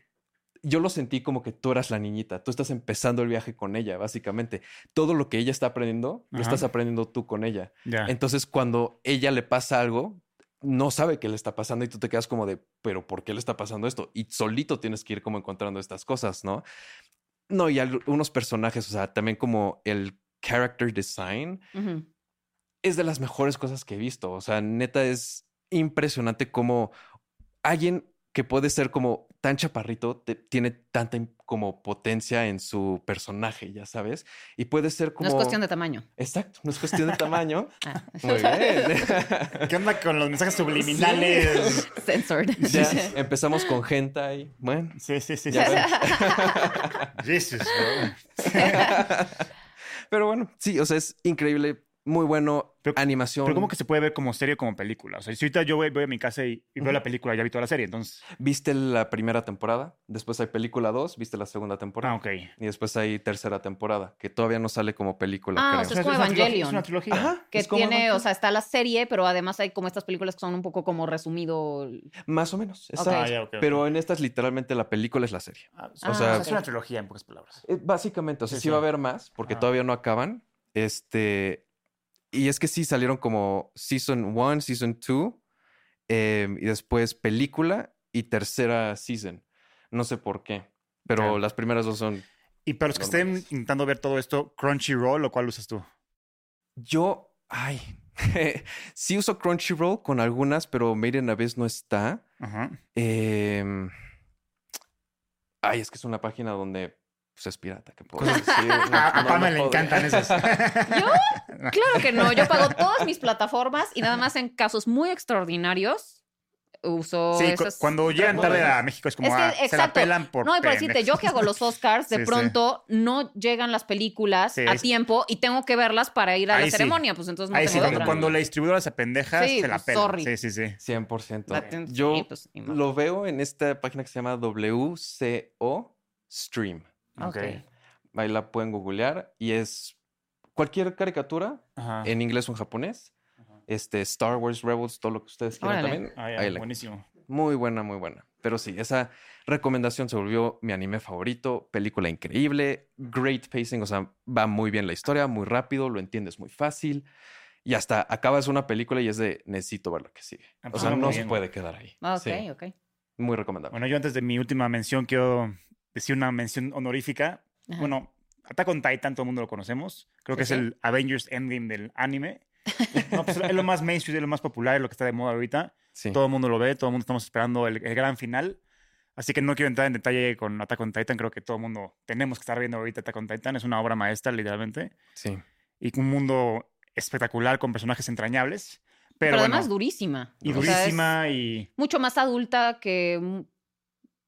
yo lo sentí como que tú eras la niñita, tú estás empezando el viaje con ella, básicamente. Todo lo que ella está aprendiendo, lo estás aprendiendo tú con ella. Entonces, cuando ella le pasa algo, no sabe qué le está pasando y tú te quedas como de, pero ¿por qué le está pasando esto? Y solito tienes que ir como encontrando estas cosas, ¿no? No, y algunos personajes, o sea, también como el character design es de las mejores cosas que he visto. O sea, neta es impresionante cómo alguien que puede ser como tan chaparrito te- tiene tanta como potencia en su personaje, ya sabes, y puede ser como No es cuestión de tamaño. Exacto, no es cuestión de tamaño. Ah. Muy bien. ¿Qué onda con los mensajes subliminales? Censored. ya empezamos con hentai. Bueno, Sí, sí, sí. Ya sí. Jesus, bro. Pero bueno, sí, o sea, es increíble, muy bueno, Pero- animación. Pero ¿cómo que se puede ver como serie o como película? O sea, si ahorita yo voy, voy a mi casa y, y veo la película, ya vi toda la serie, entonces... Viste la primera temporada, después hay película 2, viste la segunda temporada. Ah, ok. Y después hay tercera temporada, que todavía no sale como película, Ah, creo. o sea, es como una trilogía- Evangelion. Es una trilogía. Ajá, Que es como tiene, o sea, está la serie, pero además hay como estas películas que son un poco como resumido. Más o menos, Ok. exacto. Ah, ya, ok, ok. Pero en estas literalmente la película es la serie. Ah, Ah, o sea, es una trilogía en pocas palabras. Eh, Básicamente, o sea, Sí, sí, va a haber más, porque todavía no acaban. Este. Y es que sí salieron como Season 1, Season 2, em, y después película y tercera season. No sé por qué, pero las primeras dos son. Y para los que estén intentando ver todo esto, Crunchyroll, ¿lo cual usas tú? Yo. Ay. sí uso Crunchyroll con algunas, pero Made in Abyss no está. Ajá. Em, Ay, es que es una página donde pues, es pirata. ¿qué puedo decir? No- A, no- Pama no le encantan esas. ¿Yo? Claro que no. Yo pago todas mis plataformas y nada más en casos muy extraordinarios uso Sí, cu- esas. cuando llegan tarde a México es como, Es que, ah, se la pelan por No, y por decirte, yo que hago los Oscars, de Sí, sí. pronto no llegan las películas Sí, a sí. tiempo y tengo que verlas para ir a Ahí la sí. ceremonia. Pues entonces no Ahí sí, tengo cuando, otra. cuando la distribuidora se pendeja, Sí, se la pues, pela. sorry. Sí, sí, sí. 100%. La ten- Yo sí, pues, lo veo en esta página que se llama WCO Stream. Ok. Ahí la pueden googlear y es cualquier caricatura Ajá. en inglés o en japonés. este, Star Wars Rebels, todo lo que ustedes quieran Órale. también. Ah, ahí la- buenísimo. Muy buena, muy buena. Pero sí, esa recomendación se volvió mi anime favorito. Película increíble, great pacing, o sea, va muy bien la historia, muy rápido, lo entiendes muy fácil. Y hasta acabas una película y es de necesito ver lo que sigue. Ah, O pues sea, suena no se puede quedar ahí. Ah, Ok, Sí, ok. muy recomendable. Bueno, yo antes de mi última mención quiero decir una mención honorífica. Ajá. Bueno, Attack on Titan, todo el mundo lo conocemos. Creo que Sí, es sí. el Avengers Endgame del anime. No, pues es lo más mainstream, es lo más popular, es lo que está de moda ahorita. Sí. Todo el mundo lo ve, todo el mundo estamos esperando el, el gran final. Así que no quiero entrar en detalle con Attack on Titan. Creo que todo el mundo tenemos que estar viendo ahorita Attack on Titan. Es una obra maestra, literalmente. sí. Y un mundo espectacular con personajes entrañables. Pero, Pero, además bueno, durísima. y O sea, durísima y... mucho más adulta que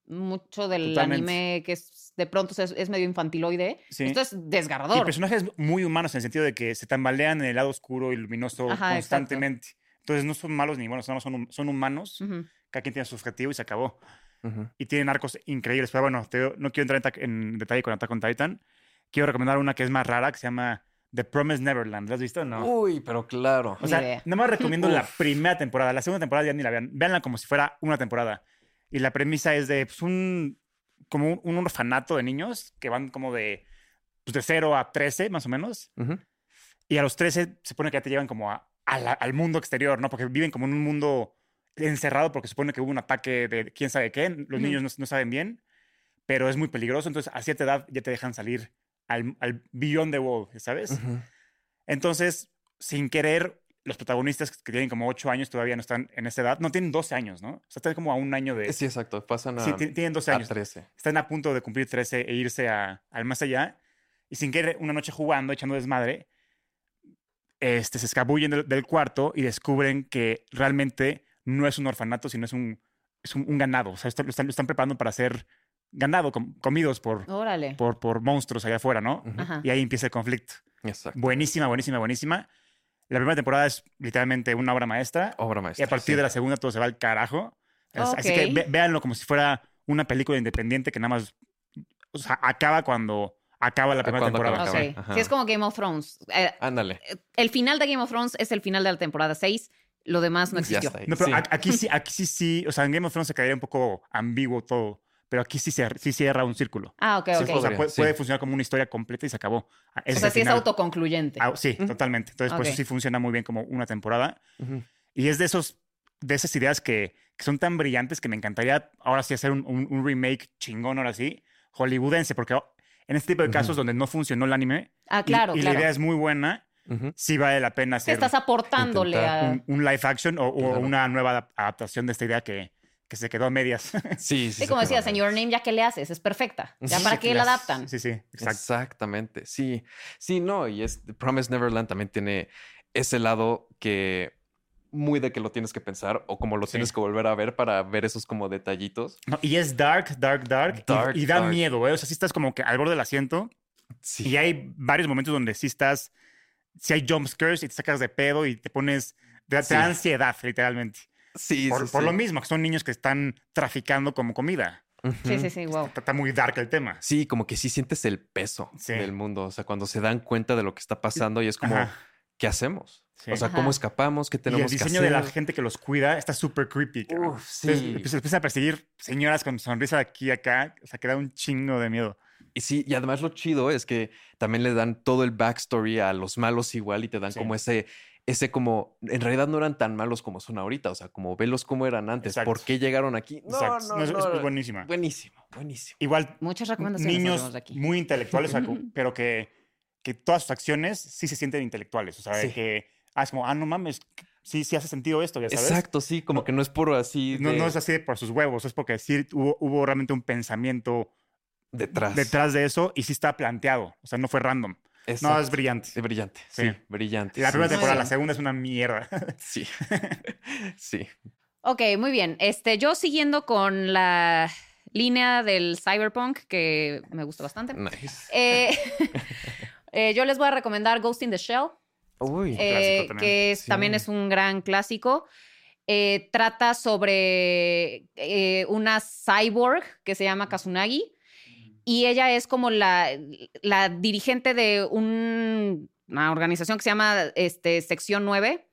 mucho del Totalmente. anime que es, de pronto es, es medio infantiloide. Sí. Esto es Y desgarrador. personajes muy humanos en el sentido de que se tambalean en el lado oscuro y luminoso Ajá, exacto. constantemente. Entonces no son malos ni buenos, son, son humanos. Ujú. Cada quien tiene su objetivo y se acabó. Ujú. Y tienen arcos increíbles. Pero bueno, te no quiero entrar en, en detalle con Attack on Titan. Quiero recomendar una que es más rara, que se llama The Promised Neverland. ¿La has visto no? Uy, pero claro. o sea, nada más recomiendo la primera temporada. La segunda temporada ya ni la vean. Véanla como si fuera una temporada. Y la premisa es de pues, un, como un, un orfanato de niños que van como de, pues, de 0 a 13, más o menos. Ujú. Y a los 13 se supone que ya te llevan como a- a la- al mundo exterior, ¿no? Porque viven como en un mundo encerrado porque supone que hubo un ataque de quién sabe qué. Los niños no, no saben bien, pero es muy peligroso. Entonces, a cierta edad ya te dejan salir al, al beyond the wall, ¿sabes? Ujú. Entonces, sin querer, los protagonistas que tienen como 8 años todavía no están en esa edad. No, tienen 12 años, ¿no? O sea, están como a un año de... Sí, exacto. Pasan a, Sí, ti- tienen 12 a años. 13. Están a punto de cumplir 13 e irse a- al más allá. Y sin querer, una noche jugando, echando desmadre, este, se escabullen del, del cuarto y descubren que realmente no es un orfanato, sino es un, es un, un ganado. O sea, esto- lo, están, lo están preparando para ser ganado, com- comidos por, Órale. por, por monstruos allá afuera, ¿no? Ujú. Ajá. Y ahí empieza el conflicto. Exacto. Buenísima, buenísima, buenísima. La primera temporada es literalmente una obra maestra. Obra Y maestra. a partir sí. de la segunda todo se va al carajo. Es- Así que ve- véanlo como si fuera una película independiente que nada más o sea, acaba cuando acaba la primera temporada. acaba. Ok. Ajá. Sí, es como Game of Thrones. Eh, Ándale. el final de Game of Thrones es el final de la temporada 6. Lo demás no existió. No, pero Sí. a- aquí sí, aquí sí, sí, o sea, en Game of Thrones se quedaría un poco ambiguo todo, pero aquí sí, se, sí cierra un círculo. Ah, ok, Sí, ok. o sea, puede, sí. puede funcionar como una historia completa y se acabó. Ah, ese o sea, sí es final. autoconcluyente. Ah, sí, Ujú. totalmente. Entonces, por Ok. eso sí funciona muy bien como una temporada. Ujú. Y es de esos, de esas ideas que, que son tan brillantes que me encantaría ahora sí hacer un, un- un remake chingón, ahora sí, hollywoodense, porque en este tipo de casos Ujú. donde no funcionó el anime ah, y- claro, y, claro. la idea es muy buena, Ujú. sí vale la pena hacer estás aportándole a... un, un live action o, o Claro. una nueva adap- adaptación de esta idea que, que se quedó a medias. Sí, sí. Sí, se como quedó decía, mal. señor Name, ya que le haces, es perfecta. Ya para sí, qué la adaptan. sí, sí, exacto. Exactamente, sí. Sí, no, y es Promise Neverland también tiene ese lado que muy de que lo tienes que pensar o como lo Sí. tienes que volver a ver para ver esos como detallitos. No, y es dark, dark, dark, y- Dark, y, da dark. miedo, ¿eh? O sea, sí estás como que al borde del asiento Sí. y hay varios momentos donde sí estás, sí hay jump scares y te sacas de pedo y te pones, te, te Sí. da ansiedad, literalmente. Sí, por, sí, por sí. lo mismo, que son niños que están traficando como comida. Ujú. Sí, sí, sí, wow. Está, está muy dark el tema. Sí, como que sí sientes el peso Sí. del mundo. O sea, cuando se dan cuenta de lo que está pasando y es como, Ajá. ¿qué hacemos? Sí. O sea, Ajá. ¿cómo escapamos? ¿Qué Y el tenemos que diseño hacer? de la gente que los cuida está súper creepy. Uf, sí. Entonces, empieza- empiezan a perseguir señoras con sonrisa aquí y acá. O sea, que da un chingo de miedo. Y sí, y además lo chido es que también le dan todo el backstory a los malos igual y te dan Sí. como ese, ese como, en realidad no eran tan malos como son ahorita, o sea, como velos como eran antes, Exacto. ¿por qué llegaron aquí? No, Exacto. no, No, es, no, es buenísima. Buenísimo, buenísimo. Igual, Muchas recomendaciones niños aquí. muy intelectuales, pero que, que todas sus acciones sí se sienten intelectuales. O sea, de Sí. que, ah, es como, ah, no mames, sí, sí hace sentido esto, ya sabes. Exacto, sí, como No- que no es por así No, de- no es así de por sus huevos, es porque sí hubo, hubo realmente un pensamiento detrás. detrás de eso y sí está planteado. O sea, no fue random. No, es brillante. Es brillante, sí, Sí. brillante. Y la sí, primera temporada, la segunda es una mierda. Sí, sí. Ok, muy bien. Este, yo siguiendo con la línea del cyberpunk, que me gusta bastante. Nice. Eh, eh, yo les voy a recomendar Ghost in the Shell. Uy, eh, también. que es- Sí. también es un gran clásico. Eh, trata sobre eh, una cyborg que se llama Kazunagi y ella es como la, la dirigente de un- una organización que se llama este, Sección 9,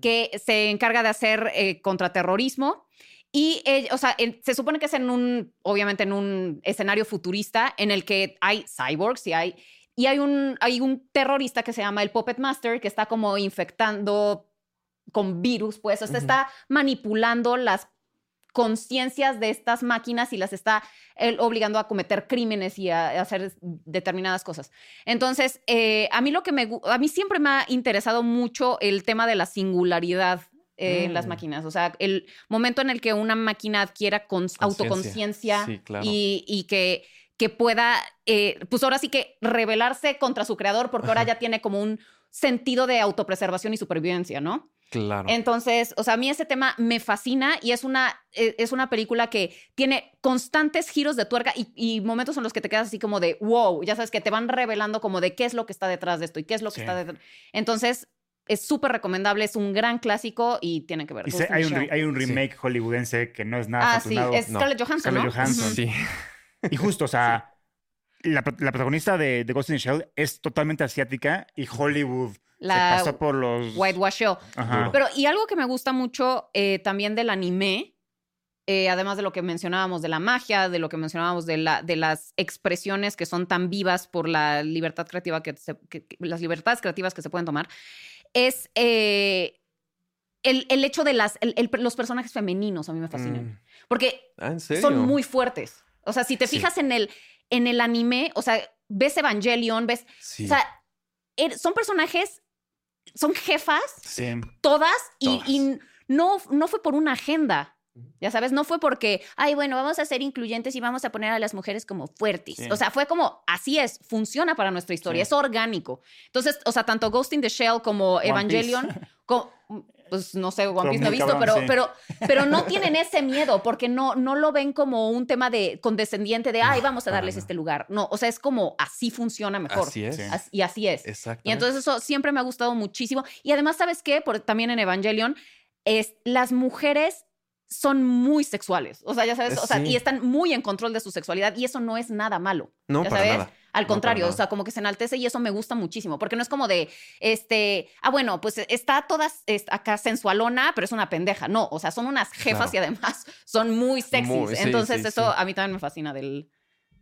que se encarga de hacer eh, contraterrorismo. Y, o sea, en- se supone que es en un, obviamente en un escenario futurista en el que hay cyborgs y hay, y hay un, hay un terrorista que se llama el Puppet Master que está como infectando con virus, pues, o sea, Ujú. está manipulando las conciencias de estas máquinas y las está él, obligando a cometer crímenes y a, a hacer determinadas cosas. Entonces, eh, a mí lo que me, a mí siempre me ha interesado mucho el tema de la singularidad eh, en las Mm. máquinas, o sea, el momento en el que una máquina adquiera autoconciencia Sí, claro. y, y que, que pueda, eh, pues ahora sí que rebelarse contra su creador, porque ahora ya tiene como un sentido de autopreservación y supervivencia, ¿no? Claro. Entonces, o sea, a mí ese tema me fascina y es una, eh, es una película que tiene constantes giros de tuerca y, y momentos en los que te quedas así como de wow, ya sabes que te van revelando como de qué es lo que está detrás de esto y qué es lo que Sí. está detrás. Entonces, es súper recomendable, es un gran clásico y tienen que ver. Y se- in hay, un, Shell. re- hay un Sí. remake hollywoodense que no es nada Ah, sí, es No. Scarlett Johansson, Scarlett ¿no? Johansson. Sí. Y justo, o sea, la protagonista de, de Ghost in the Shell es totalmente asiática y Hollywood La se pasó por los... Whitewash Show. Ajá. Pero, y algo que me gusta mucho eh, también del anime, eh, además de lo que mencionábamos de la magia, de lo que mencionábamos de, la, de las expresiones que son tan vivas por la libertad creativa que, se- que- que- las libertades creativas que se pueden tomar, es eh, el, el hecho de las, el- el- los personajes femeninos a mí me fascinan. Mm. Porque Ah, ¿en serio? son muy fuertes. O sea, si te Sí. fijas en el, en el anime, o sea, ves Evangelion, ves, Sí. o sea, er- son personajes, son jefas Sí. todas y, Todas. y no, no fue por una agenda. Ya sabes, no fue porque, ay, bueno, vamos a ser incluyentes y vamos a poner a las mujeres como fuertes. Sí. O sea, fue como, así es, funciona para nuestra historia, Sí. es orgánico. Entonces, o sea, tanto Ghost in the Shell como One Evangelion, Piece. Pues no sé, One Piece no he visto, cabrón, pero, sí. pero, pero no tienen ese miedo porque no, no lo ven como un tema de condescendiente de, ay, vamos a darles este lugar. No, o sea, es como así funciona mejor. Así es. As- Y así es. Exacto. Y entonces eso siempre me ha gustado muchísimo. Y además, ¿sabes qué? Por, también en Evangelion, es, las mujeres son muy sexuales. O sea, ya sabes, o sea, Sí. y están muy en control de su sexualidad y eso no es nada malo. No, ya para sabes. nada. Al contrario, o sea, como que se enaltece y eso me gusta muchísimo, porque no es como de, este, ah, bueno, pues está toda acá sensualona, pero es una pendeja. No, o sea, son unas jefas Claro. y además son muy sexys. Muy, sí, Entonces sí, eso sí. a mí también me fascina del...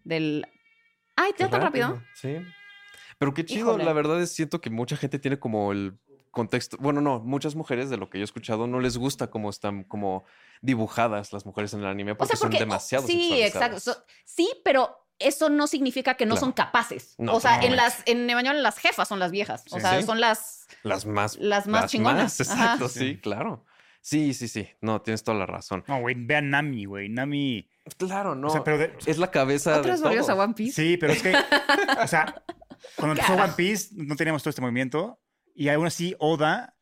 del... Ay, ¿te tan rápido? Sí. Pero qué chido, Híjole. la verdad es siento que mucha gente tiene como el contexto, bueno, no, muchas mujeres de lo que yo he escuchado no les gusta cómo están como dibujadas las mujeres en el anime O porque, sea, porque son demasiado sí, exacto. So- sí, pero eso no significa que no Claro. son capaces. No, o sea, en las en Evangelion las jefas son las viejas. O Sí. sea, Sí. son las Las más las más chingonas. Ajá. exacto, Sí. sí, claro. Sí, sí, sí. No, tienes toda la razón. No, güey, vean Nami, güey. Nami... Claro, no. O sea, pero de- Es la cabeza ¿Otras de volvidos a. One Piece? Sí, pero es que, o sea, cuando empezó. One Piece no teníamos todo este movimiento y aún así Oda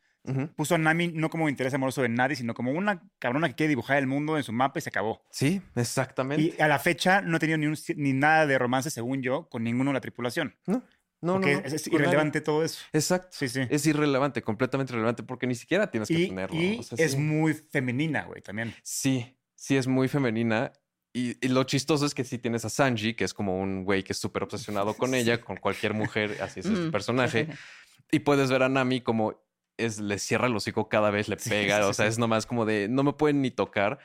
Puso a Nami no como interés amoroso de nadie, sino como una cabrona que quiere dibujar el mundo en su mapa y se acabó. Sí, exactamente. Y a la fecha no he tenido ni, un- ni nada de romance, según yo, con ninguno de la tripulación. No, no, porque no. no, es, es con nadie. irrelevante todo eso. Exacto. Sí, sí. Es irrelevante, completamente irrelevante, porque ni siquiera tienes que y tenerlo. y o sea, es sí. muy femenina, güey, también. Sí, sí es muy femenina. Y, y lo chistoso es que sí tienes a Sanji, que es como un güey que es súper obsesionado con ella, con cualquier mujer, así es Ujú. el personaje. Y puedes ver a Nami como es, le cierra el hocico cada vez, le pega. sí, o sea, sí. es nomás como de no me pueden ni tocar.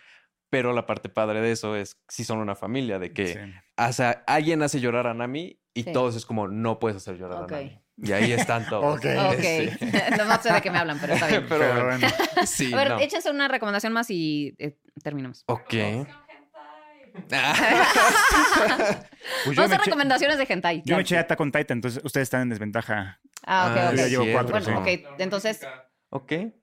Pero la parte padre de eso es si son una familia, de que Sí. o sea, alguien hace llorar a Nami y Sí. todos es como no puedes hacer llorar a Nami. Y ahí están todos. Ok. Ok. Sí. no, no sé de qué me hablan, pero está bien. Pero Pero bueno, bueno. sí, A ver, no. échense una recomendación más y eh, terminamos. Ok. Pues yo Vamos a hacer recomendaciones de hentai. Yo claro. me eché Attack on Titan, entonces ustedes están en desventaja. Ah, ok, Ah, ok. Yo ya llevo cierto. cuatro, Bueno, sí. ok. Entonces, ok. ¿eh?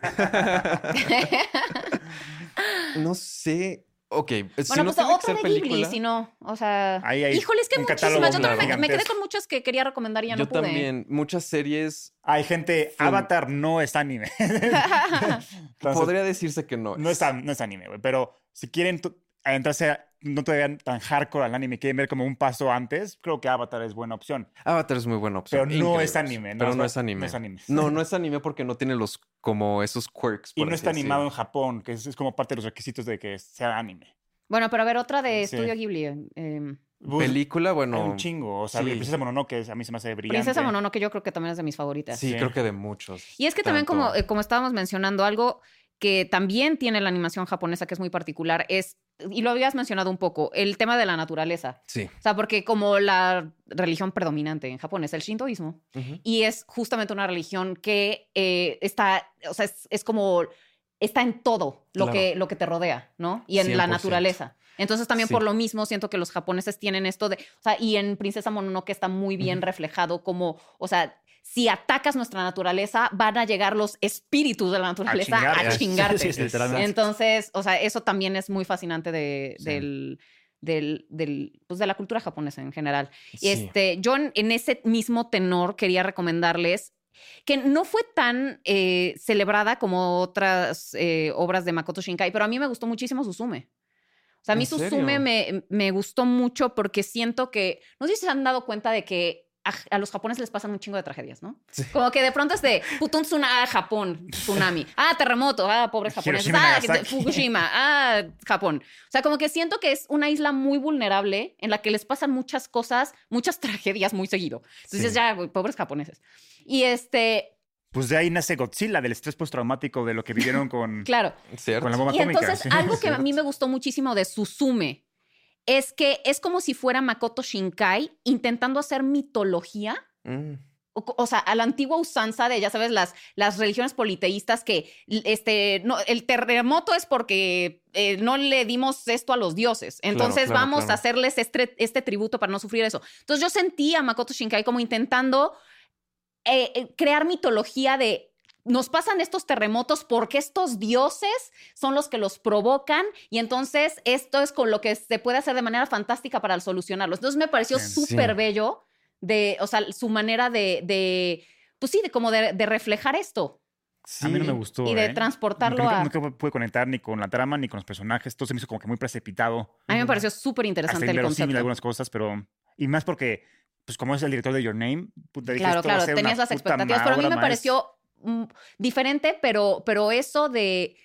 no sé. Ok, si bueno, no pues otra de Ghibli, película. si no. O sea. Ahí hay Híjole, es que muchísimas. Yo también me, me quedé con muchas que quería recomendar y ya Yo no pude. también. Muchas series. Hay gente, Film. Avatar no es anime. Entonces, podría decirse que no. no, es, no es anime, güey. Pero si quieren adentrarse, a- no todavía tan hardcore al anime, quieren ver como un paso antes, creo que Avatar es buena opción. Avatar es muy buena opción. Pero no es anime, ¿no? Pero no es anime. no es anime. No, no es anime porque no tiene los como esos quirks. Y no así está animado en. Japón, que es, es como parte de los requisitos de que sea anime. Bueno, pero a ver, otra de Sí. Estudio Ghibli. eh, Pues, película, Hay bueno. un chingo. O sea, sí. Princesa Mononoke a mí se me hace brillante. Princesa Mononoke yo creo que también es de mis favoritas. Sí, Sí. creo que de muchos. Y es que también, como, eh, como estábamos mencionando, algo que también tiene la animación japonesa que es muy particular es, y lo habías mencionado un poco, el tema de la naturaleza. Sí. O sea, porque como la religión predominante en Japón es el shintoísmo, y es justamente una religión que eh, está, o sea, es, es como, está en todo lo, Claro. que, lo que te rodea, ¿no? Y en la 100%. naturaleza. Entonces también Sí. por lo mismo siento que los japoneses tienen esto de, o sea, y en Princesa Mononoke está muy bien reflejado como, o sea, si atacas nuestra naturaleza, van a llegar los espíritus de la naturaleza a, chingarte. chingarte. Sí, sí. Entonces, o sea, eso también es muy fascinante de, Sí. del, del, del- pues de la cultura japonesa en general. Y este, yo en, en ese mismo tenor quería recomendarles que no fue tan eh, celebrada como otras eh, obras de Makoto Shinkai, pero a mí me gustó muchísimo Suzume. O sea, a mí. Suzume me, me gustó mucho porque siento que, no sé si se han dado cuenta de que a, a los japoneses les pasan un chingo de tragedias, ¿no? Sí. Como que de pronto es de, puto, un tsuna- ah, Japón, tsunami, ah, terremoto, ah, pobres japoneses, ah. Fukushima, ah, Japón. O sea, como que siento que es una isla muy vulnerable en la que les pasan muchas cosas, muchas tragedias muy seguido. Entonces Sí. ya, pobres japoneses. Y este, Pues de ahí nace Godzilla, del estrés postraumático de lo que vivieron con, claro. Con la bomba Y atómica. entonces algo que a mí me gustó muchísimo de Suzume es que es como si fuera Makoto Shinkai intentando hacer mitología Mm. o, o sea, a la antigua usanza de, ya sabes, las, las religiones politeístas que este, no, el terremoto es porque eh, no le dimos esto a los dioses. Entonces claro, vamos claro. a hacerles este, este tributo para no sufrir eso. Entonces yo sentí a Makoto Shinkai como intentando eh, eh, crear mitología de... Nos pasan estos terremotos porque estos dioses son los que los provocan y entonces esto es con lo que se puede hacer de manera fantástica para solucionarlos. Entonces me pareció súper Sí. bello de, o sea, su manera de, de pues sí, de como de, de reflejar esto A mí no me gustó. y de ¿eh? transportarlo nunca, a... nunca pude conectar ni con la trama ni con los personajes. Todo se me hizo como que muy precipitado. A mí me pareció súper interesante el inverosímil concepto. algunas cosas, pero... Y más porque, pues como es el director de Your Name, puta, dije, Claro, esto va a claro, ser tenías una las expectativas, pero a mí me pareció mm, diferente, pero, pero eso de,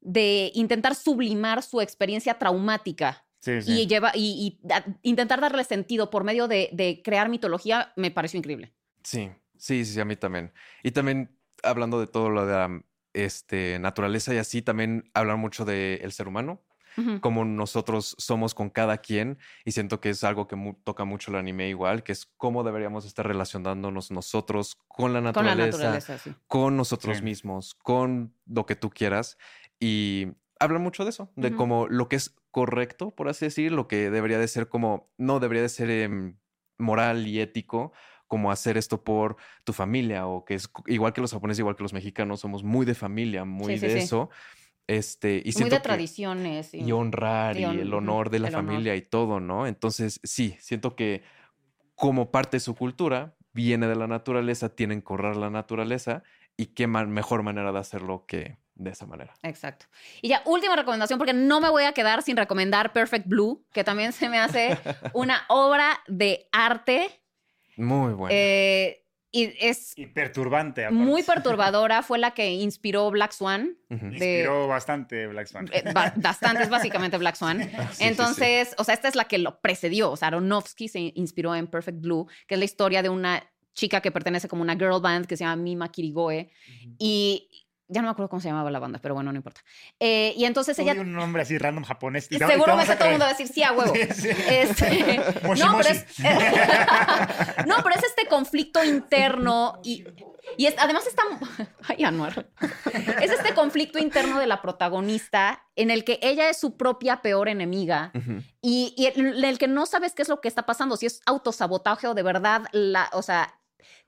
de intentar sublimar su experiencia traumática Sí, sí. y, lleva, y, intentar darle sentido por medio de, de crear mitología me pareció increíble. Sí, sí, sí, a mí también. Y también hablando de todo lo de la este, naturaleza y así, también hablar mucho del ser humano, Ujú. como nosotros somos con cada quien. Y siento que es algo que mu- toca mucho el anime igual, que es cómo deberíamos estar relacionándonos nosotros con la Con la naturaleza, sí. con nosotros Sí. mismos, con lo que tú quieras. Y habla mucho de eso, de Ujú. como lo que es correcto, por así decir, lo que debería de ser como, no debería de ser em, moral y ético, como hacer esto por tu familia, o que es igual que los japoneses, igual que los mexicanos, somos muy de familia, muy Sí, de sí. eso. Este, y Muy de tradiciones. y- y honrar y el honor de la el honor. familia y todo, ¿no? Entonces, sí, siento que como parte de su cultura, viene de la naturaleza, tienen que honrar la naturaleza y qué mejor manera de hacerlo que de esa manera. Exacto. Y ya, última recomendación, porque no me voy a quedar sin recomendar Perfect Blue, que también se me hace una obra de arte. Muy bueno. eh, y es Y perturbante. aparte. muy perturbadora. Fue la que inspiró Black Swan. De- Inspiró bastante Black Swan. Eh, ba- bastante, es básicamente Black Swan. Sí, sí, sí. Entonces, o sea, esta es la que lo precedió. O sea, Aronofsky se inspiró en Perfect Blue, que es la historia de una chica que pertenece como una girl band que se llama Mima Kirigoe. Y ya no me acuerdo cómo se llamaba la banda, pero bueno, no importa. Eh, y entonces ella... di un nombre así random japonés. y te Seguramente todo el mundo va a decir sí a huevo. Sí, sí. Este, Moshi no, moshi. pero es, no, pero es este conflicto interno y, y es, además está, ay, Anuar, es este conflicto interno de la protagonista en el que ella es su propia peor enemiga y, y en el que no sabes qué es lo que está pasando, si es autosabotaje o de verdad, la, o sea,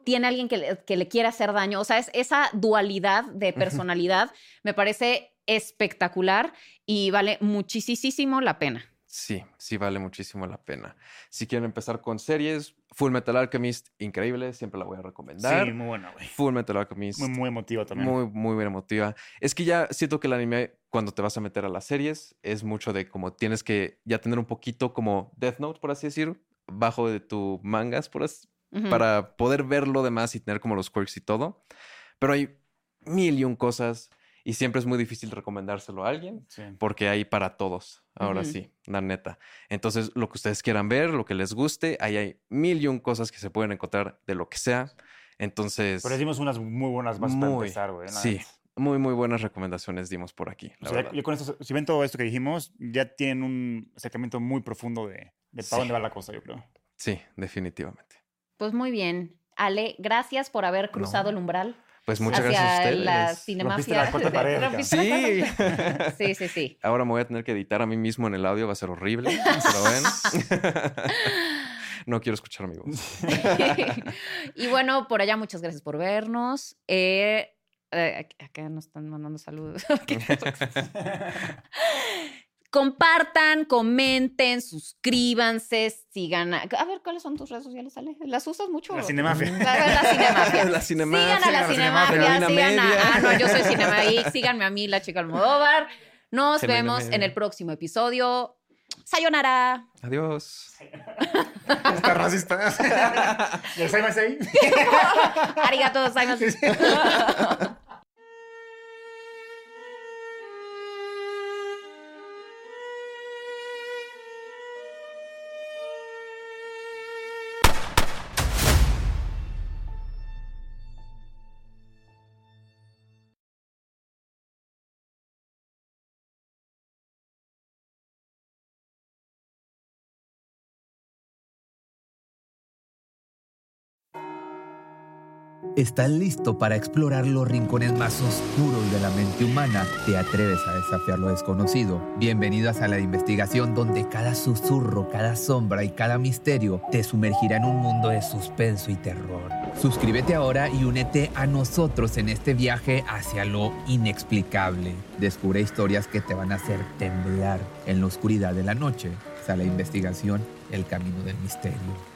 tiene alguien que le, que le quiere hacer daño. O sea, es, esa dualidad de personalidad me parece espectacular y vale muchísimo la pena. Sí, sí vale muchísimo la pena. Si quieren empezar con series, Full Metal Alchemist, increíble, siempre la voy a recomendar. Sí, muy buena, güey. Full Metal Alchemist, Muy, muy emotivo también. Muy, muy bien emotiva. Es que ya siento que el anime, cuando te vas a meter a las series, es mucho de como tienes que ya tener un poquito como Death Note, por así decir, bajo de tu mangas, por así, Para poder ver lo demás y tener como los quirks y todo. Pero hay mil y un cosas. Y siempre es muy difícil recomendárselo a alguien Sí. porque hay para todos, ahora sí, la neta. Entonces, lo que ustedes quieran ver, lo que les guste, ahí hay mil y un cosas que se pueden encontrar de lo que sea. Entonces, Pero dimos unas muy buenas más para Muy, empezar, güey. la sí, muy, muy buenas recomendaciones dimos por aquí. O sea, verdad. yo con esto, si ven todo esto que dijimos, ya tienen un acercamiento muy profundo de, de Sí. para dónde va la cosa, yo creo. Sí, definitivamente. Pues muy bien. Ale, gracias por haber cruzado el umbral Pues muchas hacia gracias a ustedes. la cinemafia. la cuarta pared, Rompiste la Sí. Sí, sí, sí. Ahora me voy a tener que editar a mí mismo en el audio, va a ser horrible, pero bueno. no quiero escuchar mi voz. y bueno, por allá muchas gracias por vernos. Eh, eh, ac- acá nos están mandando saludos. Compartan, comenten, suscríbanse, sigan. A, a ver, ¿cuáles son tus redes sociales, Ale? ¿Las usas mucho? La cinemafia. La, la cinemafia. La cinemafia. Sigan a la cinemafia, cinemafia. sigan a, ah, no, yo soy cinema y síganme a mí, la chica Almodóvar. Nos vemos media. en el próximo episodio. Sayonara. Adiós. Está racista. ¿Y el Simon ahí? Arigato. ¿Estás listo para explorar los rincones más oscuros de la mente humana? ¿Te atreves a desafiar lo desconocido? Bienvenidos a la investigación donde cada susurro, cada sombra y cada misterio te sumergirá en un mundo de suspenso y terror. Suscríbete ahora y únete a nosotros en este viaje hacia lo inexplicable. Descubre historias que te van a hacer temblar en la oscuridad de la noche. Sala de investigación, el camino del misterio.